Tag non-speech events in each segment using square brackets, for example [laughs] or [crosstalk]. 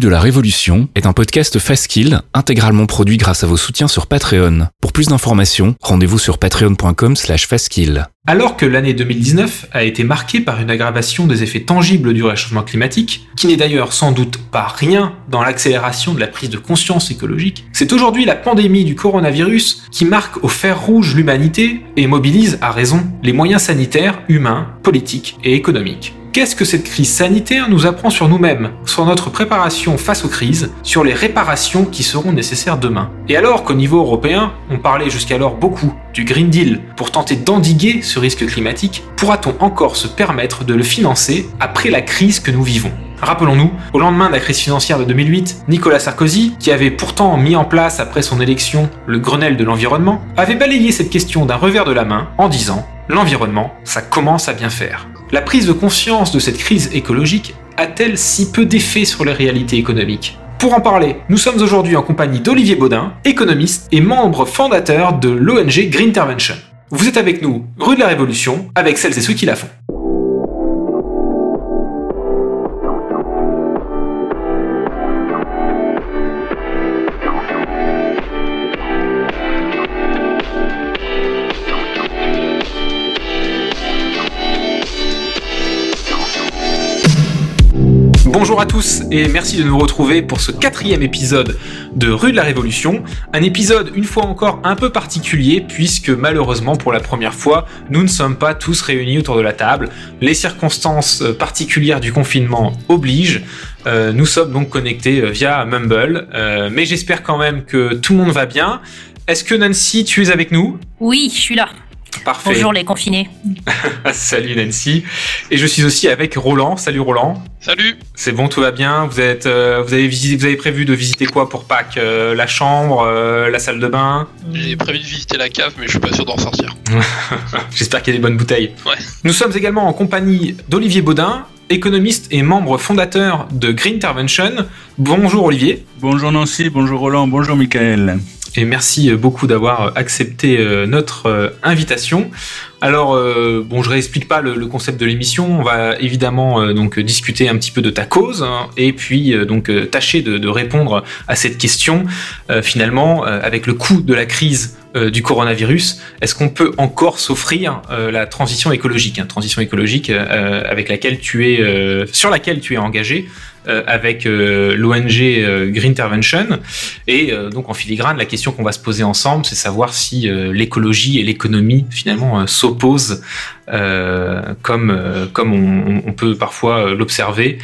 De la Révolution est un podcast Faskill intégralement produit grâce à vos soutiens sur Patreon. Pour plus d'informations, rendez-vous sur patreon.com slash faskill. Alors que l'année 2019 a été marquée par une aggravation des effets tangibles du réchauffement climatique, qui n'est d'ailleurs sans doute pas rien dans l'accélération de la prise de conscience écologique, c'est aujourd'hui la pandémie du coronavirus qui marque au fer rouge l'humanité et mobilise à raison les moyens sanitaires, humains, politiques et économiques. Qu'est-ce que cette crise sanitaire nous apprend sur nous-mêmes, sur notre préparation face aux crises, sur les réparations qui seront nécessaires demain? Et alors qu'au niveau européen, on parlait jusqu'alors beaucoup du Green Deal pour tenter d'endiguer ce risque climatique, pourra-t-on encore se permettre de le financer après la crise que nous vivons? Rappelons-nous, au lendemain de la crise financière de 2008, Nicolas Sarkozy, qui avait pourtant mis en place après son élection le Grenelle de l'environnement, avait balayé cette question d'un revers de la main en disant L'environnement, ça commence à bien faire. La prise de conscience de cette crise écologique a-t-elle si peu d'effet sur les réalités économiques Pour en parler, nous sommes aujourd'hui en compagnie d'Olivier Baudin, économiste et membre fondateur de l'ONG Green Intervention. Vous êtes avec nous, rue de la Révolution, avec celles et ceux qui la font. Bonjour à tous et merci de nous retrouver pour ce quatrième épisode de Rue de la Révolution. Un épisode une fois encore un peu particulier puisque malheureusement pour la première fois nous ne sommes pas tous réunis autour de la table. Les circonstances euh, particulières du confinement obligent. Euh, nous sommes donc connectés euh, via Mumble mais j'espère quand même que tout le monde va bien. Est-ce que Nancy tu es avec nous? Oui, je suis là. Parfait. Bonjour les confinés. [laughs] Salut Nancy. Et je suis aussi avec Roland. Salut Roland. Salut. C'est bon, tout va bien? Vous êtes, euh, vous avez visité, vous avez prévu de visiter quoi pour Pâques? Euh, La chambre, euh, la salle de bain? J'ai prévu de visiter la cave, mais je suis pas sûr d'en sortir. [laughs] J'espère qu'il y a des bonnes bouteilles. Ouais. Nous sommes également en compagnie d'Olivier Baudin, économiste et membre fondateur de Green Intervention. Bonjour Olivier. Bonjour Nancy, bonjour Roland, bonjour Michael. Et merci beaucoup d'avoir accepté notre invitation. Alors, euh, bon, je réexplique pas le, concept de l'émission. On va évidemment euh, donc discuter un petit peu de ta cause hein, et puis euh, donc tâcher de, de, répondre à cette question. finalement, avec le coût de la crise du coronavirus, est-ce qu'on peut encore s'offrir la transition écologique, hein, transition écologique avec laquelle tu es, sur laquelle tu es engagé avec l'ONG Green Intervention et donc en filigrane, la question qu'on va se poser ensemble, c'est savoir si l'écologie et l'économie finalement s'opposent euh, comme, euh, comme on, on, peut parfois l'observer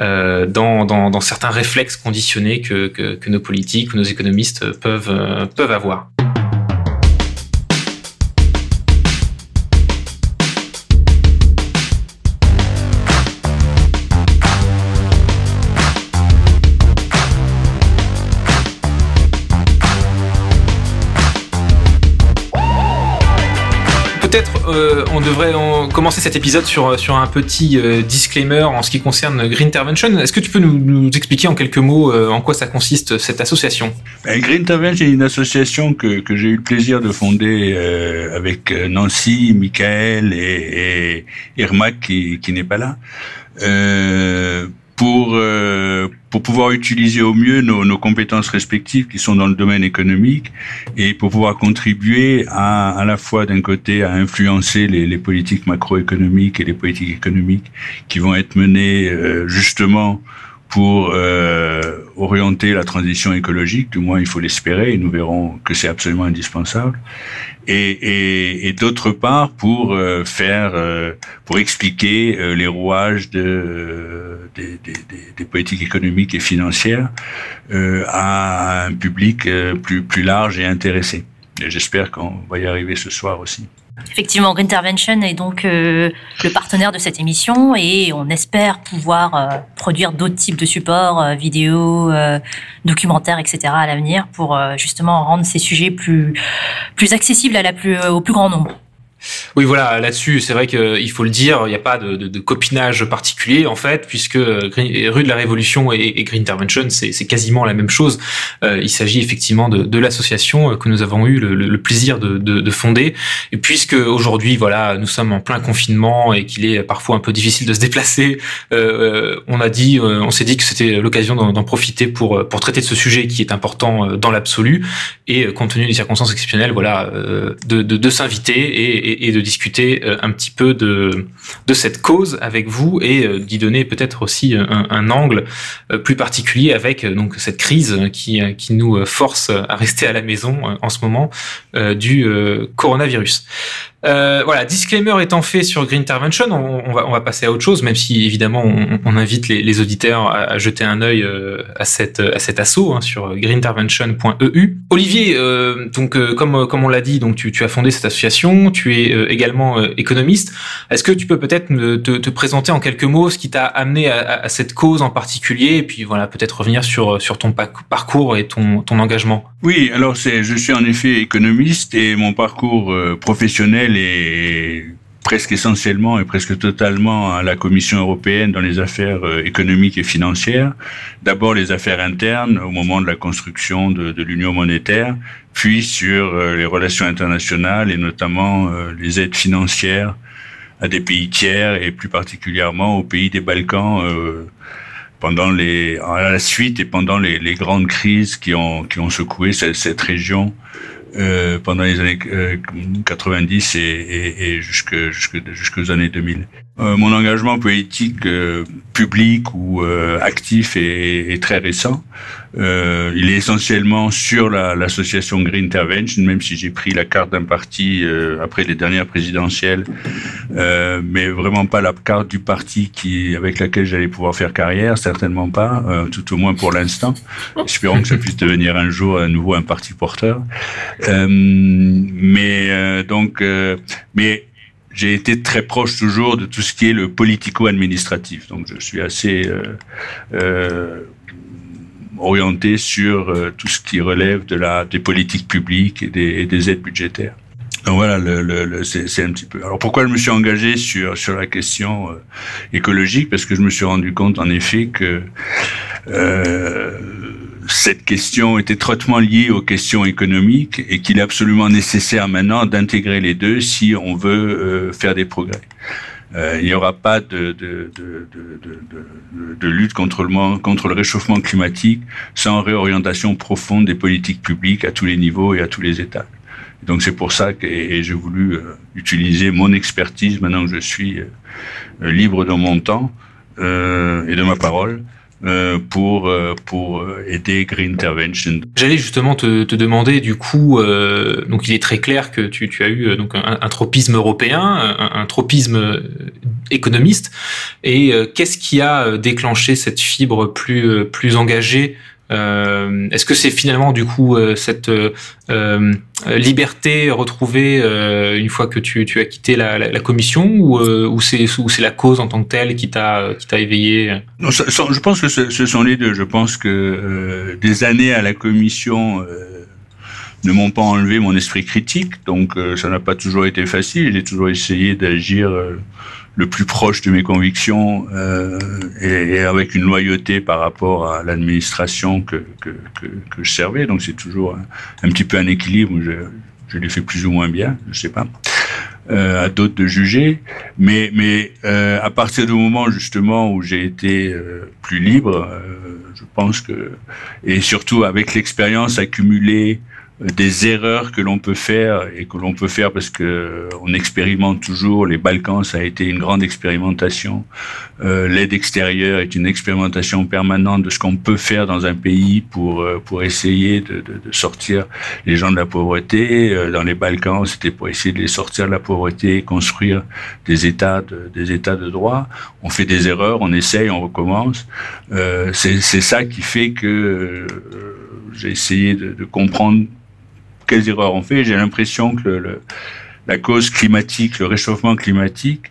euh, dans, dans, dans, certains réflexes conditionnés que, que, que, nos politiques ou nos économistes peuvent, peuvent avoir. Euh, on devrait commencer cet épisode sur, sur un petit euh, disclaimer en ce qui concerne Green Intervention. Est-ce que tu peux nous, expliquer en quelques mots euh, en quoi ça consiste cette association? Ben, Green Intervention est une association que, que j'ai eu le plaisir de fonder euh, avec Nancy, Michael et, et Irmak qui, qui n'est pas là. pour pour pouvoir utiliser au mieux nos, compétences respectives qui sont dans le domaine économique et pour pouvoir contribuer à à la fois d'un côté à influencer les, les, politiques macroéconomiques et les politiques économiques qui vont être menées euh, justement pour euh, orienter la transition écologique, du moins il faut l'espérer, et nous verrons que c'est absolument indispensable. Et, d'autre part, pour euh, faire, euh, pour expliquer les rouages de, des, politiques économiques et financières à un public plus, plus large et intéressé. J'espère qu'on va y arriver ce soir aussi. Effectivement, Green Intervention est donc euh, le partenaire de cette émission et on espère pouvoir euh, produire d'autres types de supports, euh, vidéos, documentaires, etc. à l'avenir pour justement rendre ces sujets plus, plus accessibles à la plus, au plus grand nombre. Oui, voilà, là-dessus, c'est vrai qu'il faut le dire, il n'y a pas de, de, de, copinage particulier, en fait, puisque Rue de la Révolution et, et Green Intervention, c'est quasiment la même chose. Euh, il s'agit effectivement de, de l'association que nous avons eu le, le plaisir de, de, fonder. Et puisque aujourd'hui, voilà, nous sommes en plein confinement et qu'il est parfois un peu difficile de se déplacer, euh, on a dit, euh, on s'est dit que c'était l'occasion d'en profiter pour, pour traiter de ce sujet qui est important dans l'absolu. Et compte tenu des circonstances exceptionnelles, voilà, de s'inviter et, et, et de discuter euh, un petit peu de, de cette cause avec vous et euh, d'y donner peut-être aussi un, un, angle euh, plus particulier avec donc cette crise qui, qui nous force à rester à la maison en ce moment du coronavirus. Euh, voilà, disclaimer étant fait sur Green Intervention, on, va, on va passer à autre chose, même si évidemment on, on invite les, les, auditeurs à, à, jeter un œil euh, à, cette, à cet assaut hein, sur greenintervention.eu. Olivier, euh, donc euh, comme, comme on l'a dit, donc tu, tu, as fondé cette association, tu es euh, également économiste. Est-ce que tu peux peut-être te, te, présenter en quelques mots ce qui t'a amené à, à, cette cause en particulier, et puis voilà peut-être revenir sur, sur ton parcours et ton, ton engagement? Oui, alors je suis en effet économiste et mon parcours professionnel presque essentiellement et presque totalement à la Commission européenne dans les affaires euh, économiques et financières. D'abord les affaires internes au moment de la construction de, l'union monétaire, puis sur euh, les relations internationales et notamment euh, les aides financières à des pays tiers et plus particulièrement aux pays des Balkans pendant à la suite et pendant les, grandes crises qui ont secoué cette région euh, pendant les années 90 euh, et, et, et jusque, jusque, jusqu'aux années 2000. Euh, mon engagement politique euh, public ou euh, actif est, est, très récent. Euh, il est essentiellement sur l'association Green Intervention, même si j'ai pris la carte d'un parti après les dernières présidentielles, mais vraiment pas la carte du parti qui avec laquelle j'allais pouvoir faire carrière, certainement pas, tout au moins pour l'instant. Espérons que ça puisse devenir un jour à nouveau un parti porteur. mais donc, mais j'ai été très proche toujours de tout ce qui est le politico-administratif. Donc je suis assez euh, euh, orienté sur euh, tout ce qui relève de la des politiques publiques et des, aides budgétaires. Donc voilà, le, le, le c'est un petit peu. Alors pourquoi je me suis engagé sur sur la question euh, écologique? Parce que je me suis rendu compte en effet que cette question est étroitement liée aux questions économiques et qu'il est absolument nécessaire maintenant d'intégrer les deux si on veut euh, faire des progrès. Euh, il n'y aura pas de, lutte contre le, réchauffement climatique sans réorientation profonde des politiques publiques à tous les niveaux et à tous les états. Donc c'est pour ça que j'ai voulu euh, utiliser mon expertise maintenant que je suis libre de mon temps et de ma parole pour euh, pour euh, aider Green Intervention. J'allais justement te, te, demander du coup, euh, donc il est très clair que tu, tu as eu donc un, tropisme européen, un, tropisme économiste, et qu'est-ce qui a déclenché cette fibre plus plus engagée euh, Est-ce que c'est finalement du coup euh, cette euh, liberté retrouvée une fois que tu, as quitté la, commission ou, c'est la cause en tant que telle qui t'a éveillé? Je pense que ce, sont les deux. Je pense que des années à la commission ne m'ont pas enlevé mon esprit critique, donc ça n'a pas toujours été facile. J'ai toujours essayé d'agir le plus proche de mes convictions euh, et, et, avec une loyauté par rapport à l'administration que, que, que, que, je servais. Donc c'est toujours un, petit peu un équilibre. Je, je l'ai fait plus ou moins bien, je sais pas. Euh, à d'autres de juger, mais mais euh, à partir du moment justement où j'ai été euh, plus libre, euh, je pense que et surtout avec l'expérience accumulée des erreurs que l'on peut faire et que l'on peut faire parce que on expérimente toujours. Les Balkans, ça a été une grande expérimentation. Euh, L'aide extérieure est une expérimentation permanente de ce qu'on peut faire dans un pays pour euh, pour essayer de, de, de, sortir les gens de la pauvreté. Euh, dans les Balkans, c'était pour essayer de les sortir de la pauvreté, et construire des États de, des États de droit. On fait des erreurs, on essaye, on recommence. Euh, C'est ça qui fait que euh, j'ai essayé de, comprendre quelles erreurs on fait. J'ai l'impression que la cause climatique, le réchauffement climatique,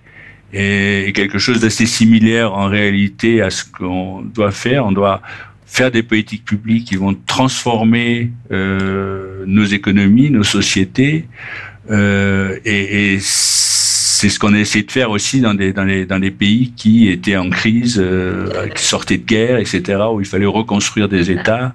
est quelque chose d'assez similaire en réalité à ce qu'on doit faire. On doit faire des politiques publiques qui vont transformer euh, nos économies, nos sociétés, Euh, et, et c'est ce qu'on a essayé de faire aussi dans des, dans les, dans les pays qui étaient en crise, euh, qui sortaient de guerre, etc., où il fallait reconstruire des États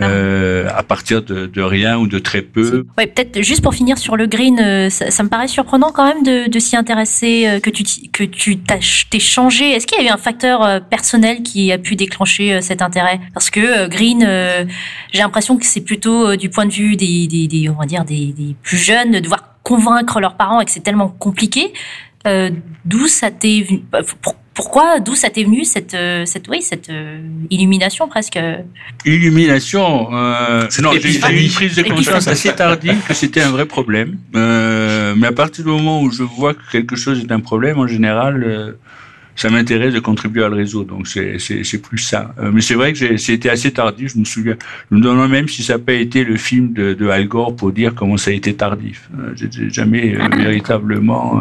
euh, à partir de, de, rien ou de très peu. Ouais, peut-être juste pour finir sur le green, euh, ça, ça me paraît surprenant quand même de, de s'y intéresser, que tu que tu t'es changé. Est-ce qu'il y avait un facteur personnel qui a pu déclencher cet intérêt? Parce que green, j'ai l'impression que c'est plutôt du point de vue des, des, des on va dire des, des plus jeunes de devoir convaincre leurs parents et que c'est tellement compliqué. Euh, d'où ça t'est venu bah, Pourquoi D'où ça t'est venu cette euh, cette oui cette euh, illumination presque Illumination. Euh, non, j'ai eu une prise de conscience assez tardive [laughs] que c'était un vrai problème. Euh, mais à partir du moment où je vois que quelque chose est un problème, en général, ça m'intéresse de contribuer à le réseau. Donc c'est plus ça. Euh, mais c'est vrai que c'était assez tardif. Je me souviens. Je me demande même si ça n'a pas été le film de, de, Al Gore pour dire comment ça a été tardif. Euh, J'ai jamais euh, véritablement.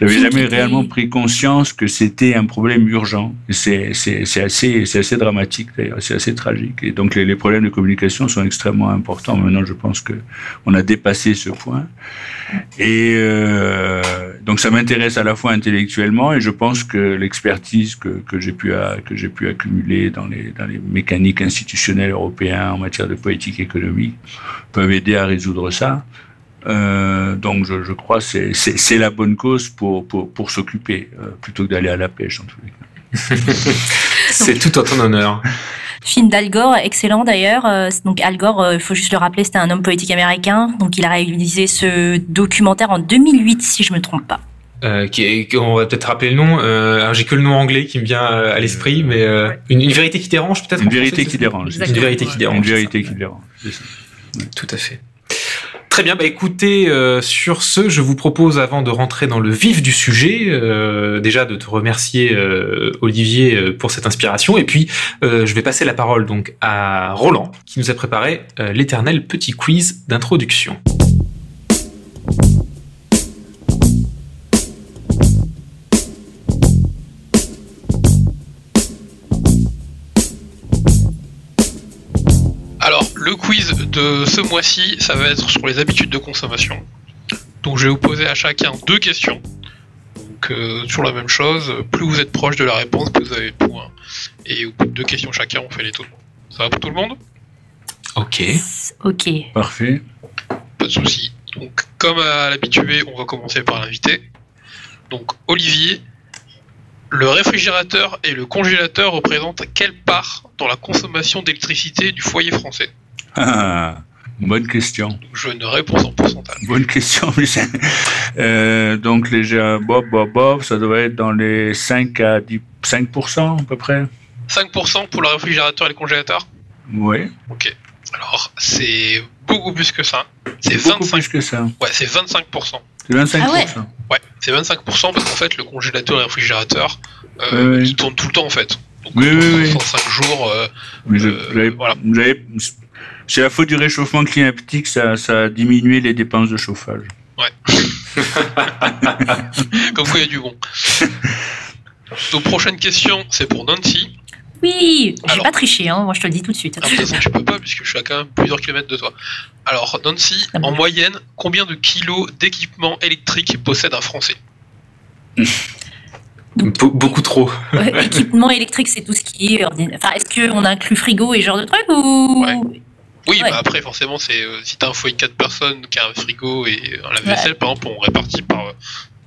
J'avais jamais réellement pris conscience que c'était un problème urgent. C'est assez, dramatique d'ailleurs, c'est assez tragique. Et donc les, les, problèmes de communication sont extrêmement importants. Maintenant, je pense que on a dépassé ce point. Et euh, donc ça m'intéresse à la fois intellectuellement et je pense que l'expertise que, que j'ai pu que j'ai pu accumuler dans les dans les mécaniques institutionnelles européennes en matière de politique économique peuvent aider à résoudre ça. Euh, donc je, je crois que c'est la bonne cause pour, pour, pour s'occuper, euh, plutôt que d'aller à la pêche en tous les cas. [laughs] c'est tout en ton honneur. Film d'Al Gore, excellent d'ailleurs. Euh, donc Al Gore, il faut juste le rappeler, c'était un homme politique américain. Donc il a réalisé ce documentaire en 2008, si je me trompe pas. Euh, qui on va peut-être rappeler le nom. Euh, j'ai que le nom anglais qui me vient à l'esprit, mais euh, une, une, vérité qui dérange peut-être. Une, vérité qui dérange. Une vérité qui dérange. Une vérité qui dérange. Tout à fait. Très bien, bah écoutez, euh, sur ce, je vous propose, avant de rentrer dans le vif du sujet, euh, déjà de te remercier, euh, Olivier, pour cette inspiration, et puis je vais passer la parole donc à Roland, qui nous a préparé l'éternel petit quiz d'introduction. Le quiz de ce mois-ci, ça va être sur les habitudes de consommation. Donc je vais vous poser à chacun deux questions. Donc euh, sur la même chose, plus vous êtes proche de la réponse, plus vous avez de points. Et au bout de deux questions chacun, on fait les tours. Ça va pour tout le monde? Ok. Ok. Parfait. Pas de souci. Donc comme à l'habitué, on va commencer par l'invité. Donc Olivier, le réfrigérateur et le congélateur représentent quelle part dans la consommation d'électricité du foyer français? Ah, [laughs] bonne question. Je ne réponds en pourcentage. Bonne question, euh, donc les Bob, Bob, Bob, ça devrait être dans les 5 à 10, 5% à peu près. 5% pour le réfrigérateur et le congélateur? Oui. Ok. Alors, c'est beaucoup plus que ça. C'est 25 plus que ça. Ouais, c'est 25%. C'est 25%. Ah ouais, ouais c'est 25% parce qu'en fait, le congélateur et le réfrigérateur, euh, oui, oui. ils tournent tout le temps en fait. Donc, oui, oui, oui. 105 jours. Euh, Mais euh, voilà. C'est la faute du réchauffement climatique, ça, ça a diminué les dépenses de chauffage. Ouais. [laughs] Comme quoi il y a du bon. Donc prochaine question, c'est pour Nancy. Oui, j'ai pas triché, hein. moi je te le dis tout de suite. Ah, de toute façon, tu peux pas puisque je suis à quand même plusieurs kilomètres de toi. Alors Nancy, ah bon. en moyenne, combien de kilos d'équipement électrique possède un Français? Donc, Be beaucoup trop. Ouais, équipement électrique, c'est tout ce qui est. Enfin, est-ce qu'on inclut frigo et ce genre de trucs ou ouais. Oui, ouais. bah après, forcément, c'est euh, si t'as un foyer de 4 personnes qui a un frigo et un lave-vaisselle, par exemple, on répartit par euh,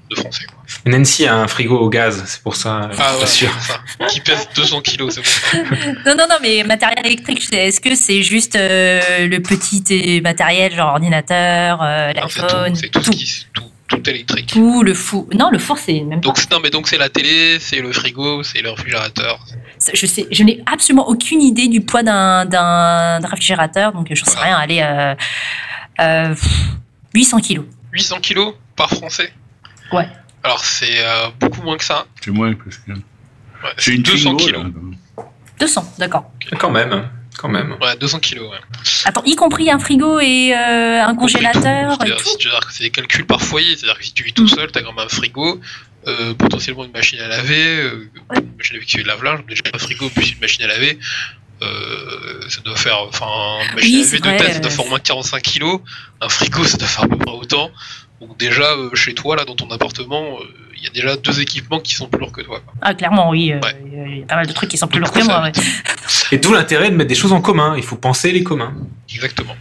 deux Français. Quoi. Nancy a un frigo au gaz, c'est pour ça. Ah ouais, sûr. Ça. Qui pèse [laughs] 200 kilos, c'est bon. non, non, non, mais matériel électrique, est-ce que c'est juste euh, le petit matériel, genre ordinateur, euh, l'iPhone C'est tout, tout, tout, qui, tout, tout électrique. Tout le four. Non, le four, c'est même donc, pas. Non, mais donc c'est la télé, c'est le frigo, c'est le réfrigérateur. Je sais, je n'ai absolument aucune idée du poids d'un, réfrigérateur, donc je sais rien. Allez, euh, euh, 800 kilos. 800 kilos par français. Ouais. Alors c'est euh, beaucoup moins que ça. C'est moins parce que. Ouais, c'est 200 kilos. Là. 200, d'accord. Okay. Quand même. Quand même. Ouais, 200 kilos, ouais. Attends, y compris un frigo et euh, un congélateur C'est-à-dire, c'est des calculs par foyer. C'est-à-dire que si tu vis tout seul, t'as quand même un frigo, euh, potentiellement une machine à laver, euh, une machine à laver qui fait de lave-linge, déjà un frigo plus une machine à laver. euh, ça doit faire, enfin, une machine Oui, à laver de vrai, tête, ça doit faire au moins 45 kilos. Un frigo, ça doit faire à peu près autant. Donc déjà, euh, chez toi, là, dans ton appartement, euh, il y a déjà deux équipements qui sont plus lourds que toi. Ah, clairement, oui. euh, Ouais. Il y a pas mal de trucs qui sont plus lourds que moi. ouais. Et d'où l'intérêt de mettre des choses en commun. Il faut penser les communs. Exactement.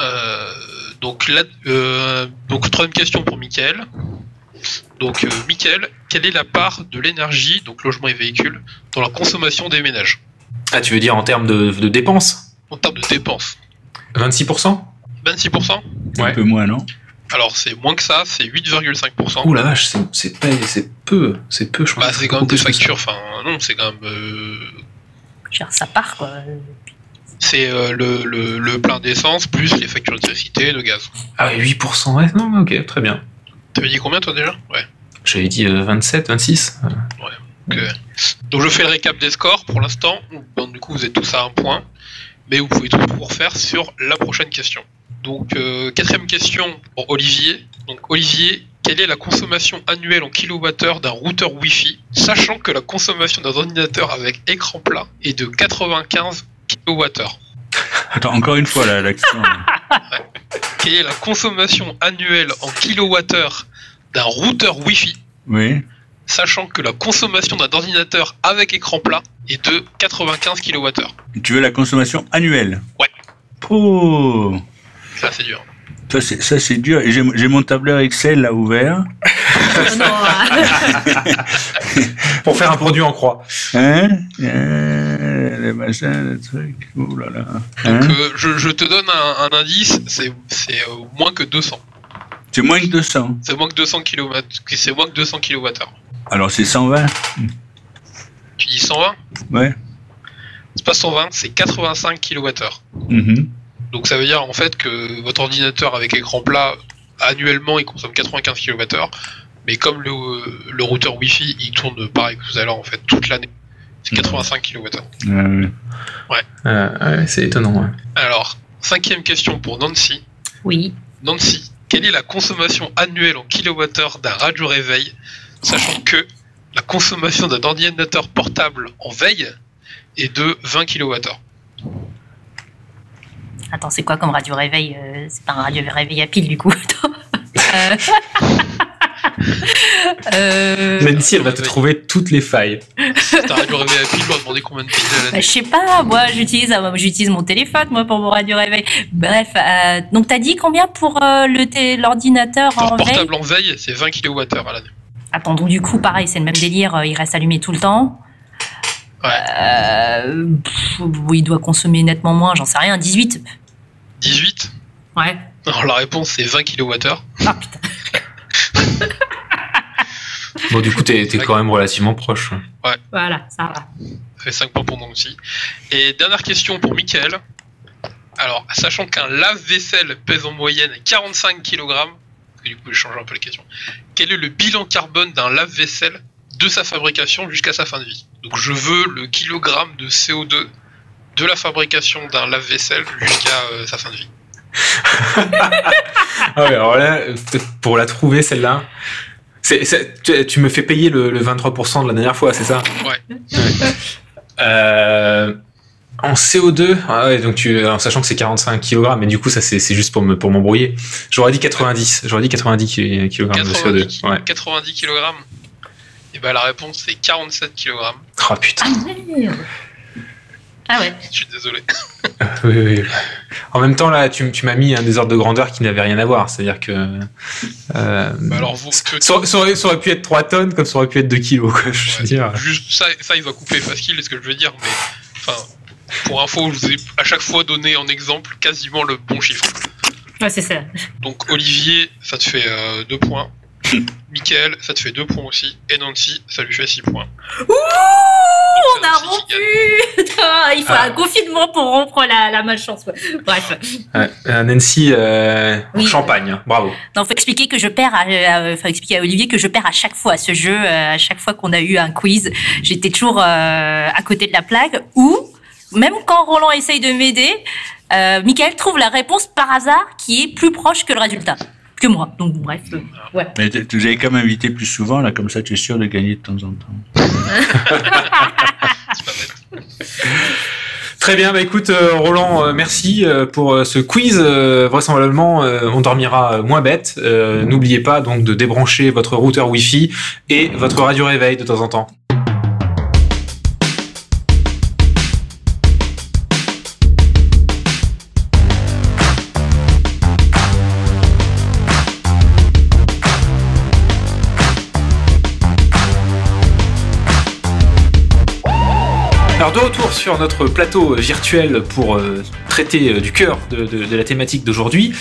Euh, donc, là, euh, donc, troisième question pour Mickaël. Donc, euh, Mickaël, quelle est la part de l'énergie, donc logement et véhicules, dans la consommation des ménages? Ah, tu veux dire en termes de, de dépenses? En termes de dépenses 26% 26% Un peu moins, non? Alors, c'est moins que ça, c'est 8,5%. Ouh la vache, c'est- peu. C'est peu, je Bah, pense. c'est quand même des factures, enfin, non, c'est quand même. euh, Je veux dire, ça part, quoi. c'est euh, le, le, le plein d'essence plus les factures d'électricité, de gaz. Ah oui, 8%, ouais, non, ok, très bien. T'avais dit combien toi déjà Ouais. J'avais dit euh, 27, 26. euh, Donc, euh, donc je fais le récap des scores pour l'instant. Bon, du coup, vous êtes tous à un point, mais vous pouvez tout refaire sur la prochaine question. Donc, euh, quatrième question pour Olivier. Donc, Olivier, quelle est la consommation annuelle en kilowattheure d'un routeur Wi-Fi, sachant que la consommation d'un ordinateur avec écran plat est de 95 kilowattheures? Attends, encore une fois, la- [laughs] l'action. [laughs] Quelle est la consommation annuelle en kilowattheure d'un routeur Wi-Fi, oui. sachant que la consommation d'un ordinateur avec écran plat est de 95 kWh. Tu veux la consommation annuelle? Ouais. Oh Ça, c'est dur. Ça, c'est, ça, c'est dur. Et j'ai, j'ai mon tableur Excel là ouvert. non, euh, [laughs] Pour faire un produit en croix. Hein? Euh, Les machins, les trucs. Ouh là là. Hein Donc, euh, je, je te donne un, un indice, c'est c'est, euh, moins que 200. c'est moins que 200. C'est moins que 200 kW. C'est moins que 200 kWh. Alors c'est 120 Tu dis 120 Ouais. C'est pas 120, c'est 85 kWh. Mhm. Donc ça veut dire en fait que votre ordinateur avec écran plat, annuellement, il consomme 95 kWh. Mais comme le, le routeur Wi-Fi, il tourne pareil que tout à l'heure, en fait, toute l'année, c'est 85 kWh. Euh, Euh, ouais, c'est étonnant. ouais. Alors, cinquième question pour Nancy. oui. Nancy, quelle est la consommation annuelle en kilowattheure d'un radio réveil, sachant que la consommation d'un ordinateur portable en veille est de 20 kWh Attends, c'est quoi comme radio réveil Euh, C'est pas un radio réveil à pile, du coup. [laughs] Euh, Nancy, elle va te trouver toutes les failles. C'est un radio réveil à pile, on va demander combien de piles à bah, je sais pas, moi j'utilise euh, j'utilise mon téléphone moi pour mon radio réveil. Bref, euh, donc t'as dit combien pour euh, le l'ordinateur en veille? portable en veille, c'est 20 kWh à l'année. Attends, donc du coup pareil, c'est le même délire, il reste allumé tout le temps. Ouais. Euh, pff, il doit consommer nettement moins, j'en sais rien, 18. 18 Ouais. Alors la réponse c'est 20 kWh. Ah putain. [laughs] Bon, du coup, t'es t'es quand même relativement proche. Voilà, ça va. Ça fait 5 points pour Nancy. Et dernière question pour Michael. Alors, sachant qu'un lave-vaisselle pèse en moyenne 45 kg, du coup je change un peu la question, quel est le bilan carbone d'un lave-vaisselle de sa fabrication jusqu'à sa fin de vie? Donc je veux le kilogramme de CO2 de la fabrication d'un lave-vaisselle jusqu'à euh, sa fin de vie. Ah ouais, alors là, peut-être pour la trouver, celle-là. c'est- c'est- tu, tu me fais payer le, le 23% de la dernière fois, c'est ça? Ouais. Euh, en CO2, ah ouais, donc tu, en sachant que c'est 45 kg, mais du coup, ça c'est c'est juste pour me pour m'embrouiller. J'aurais dit 90, j'aurais dit 90 kg de 90, CO2. ki- Ouais. 90 kg Et ben la réponse c'est 47 kg. Oh putain. Ah ouais. Je suis désolé. [laughs] Oui, oui. En même temps, là, tu, tu m'as mis un désordre de grandeur qui n'avait rien à voir. C'est-à-dire que. Euh, Bah alors vous, que- ça, ça aurait, ça aurait pu être 3 tonnes comme ça aurait pu être 2 kilos, quoi, je veux dire. Juste ça, ça il va couper facile, est ce que je veux dire, mais enfin, pour info, je vous ai à chaque fois donné en exemple quasiment le bon chiffre. Ouais, c'est ça. Donc Olivier, ça te fait 2 points. Michael, ça te fait 2 points aussi. Et Nancy, ça lui fait 6 points. Ouh, Donc, on a Nancy rompu [laughs] Ah, Il faut Ah. un confinement pour rompre la, la malchance. ouais. Bref. Ouais, euh, Nancy, euh, Oui. champagne, hein. bravo. Non, faut expliquer que je perds. À, faut expliquer à Olivier que je perds à chaque fois à ce jeu. euh, à chaque fois qu'on a eu un quiz, j'étais toujours euh, à côté de la plaque. Ou même quand Roland essaye de m'aider, euh, Michael trouve la réponse par hasard qui est plus proche que le résultat que moi. Donc bref, euh, ouais. Mais tu avais quand même invité plus souvent, là, comme ça tu es sûr de gagner de temps en temps. C'est pas bête. Très bien, bah écoute Roland, merci pour ce quiz. vraisemblablement, on dormira moins bête. N'oubliez pas donc de débrancher votre routeur Wi-Fi et votre radio réveil de temps en temps. Sur notre plateau virtuel pour euh, traiter euh, du cœur de, la thématique d'aujourd'hui,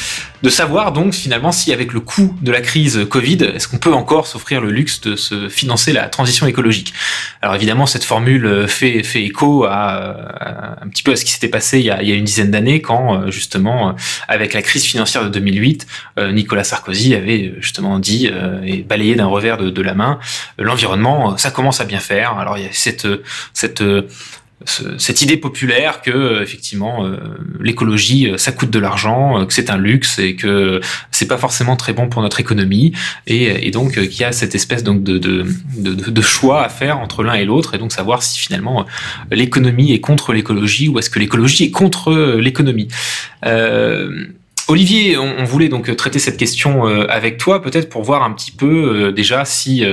de savoir donc finalement si avec le coût de la crise Covid, est-ce qu'on peut encore s'offrir le luxe de se financer la transition écologique? Alors évidemment, cette formule euh, fait, fait écho à, un petit peu à ce qui s'était passé il y, a, une dizaine d'années quand justement, avec la crise financière de 2008, Nicolas Sarkozy avait justement dit et balayé d'un revers de, de la main, l'environnement, ça commence à bien faire. Alors il y a cette, cette cette idée populaire que euh, effectivement euh, l'écologie euh, ça coûte de l'argent, que c'est un luxe et que c'est pas forcément très bon pour notre économie et, donc qu'il y a cette espèce donc de, de, de, de choix à faire entre l'un et l'autre et donc savoir si finalement l'économie est contre l'écologie ou est-ce que l'écologie est contre l'économie. Olivier, on, voulait donc traiter cette question avec toi, peut-être pour voir un petit peu déjà si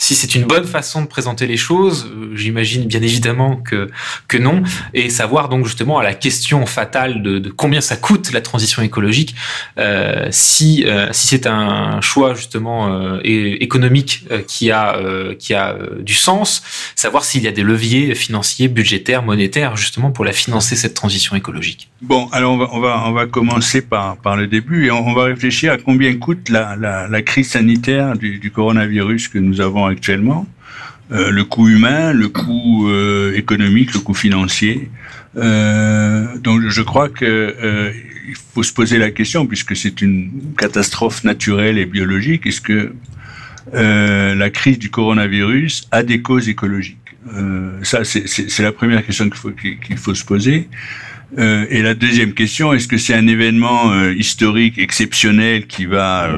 si c'est une bonne façon de présenter les choses, euh, j'imagine bien évidemment que, que non, et savoir donc justement à la question fatale de, de combien ça coûte la transition écologique, euh, si, euh, si c'est un choix justement euh, économique qui a, qui a du sens, savoir s'il y a des leviers financiers, budgétaires, monétaires justement pour la financer cette transition écologique. Bon, alors on va, on va, on va commencer par, par le début et on, va réfléchir à combien coûte la, la, crise sanitaire du, coronavirus que nous avons actuellement, euh, le coût humain, le coût euh, économique, le coût financier. Euh, donc je crois que il faut se poser la question, puisque c'est une catastrophe naturelle et biologique, est-ce que la crise du coronavirus a des causes écologiques? Ça, c'est la première question qu'il qu'il faut se poser. Et la deuxième question, est-ce que c'est un événement historique exceptionnel qui va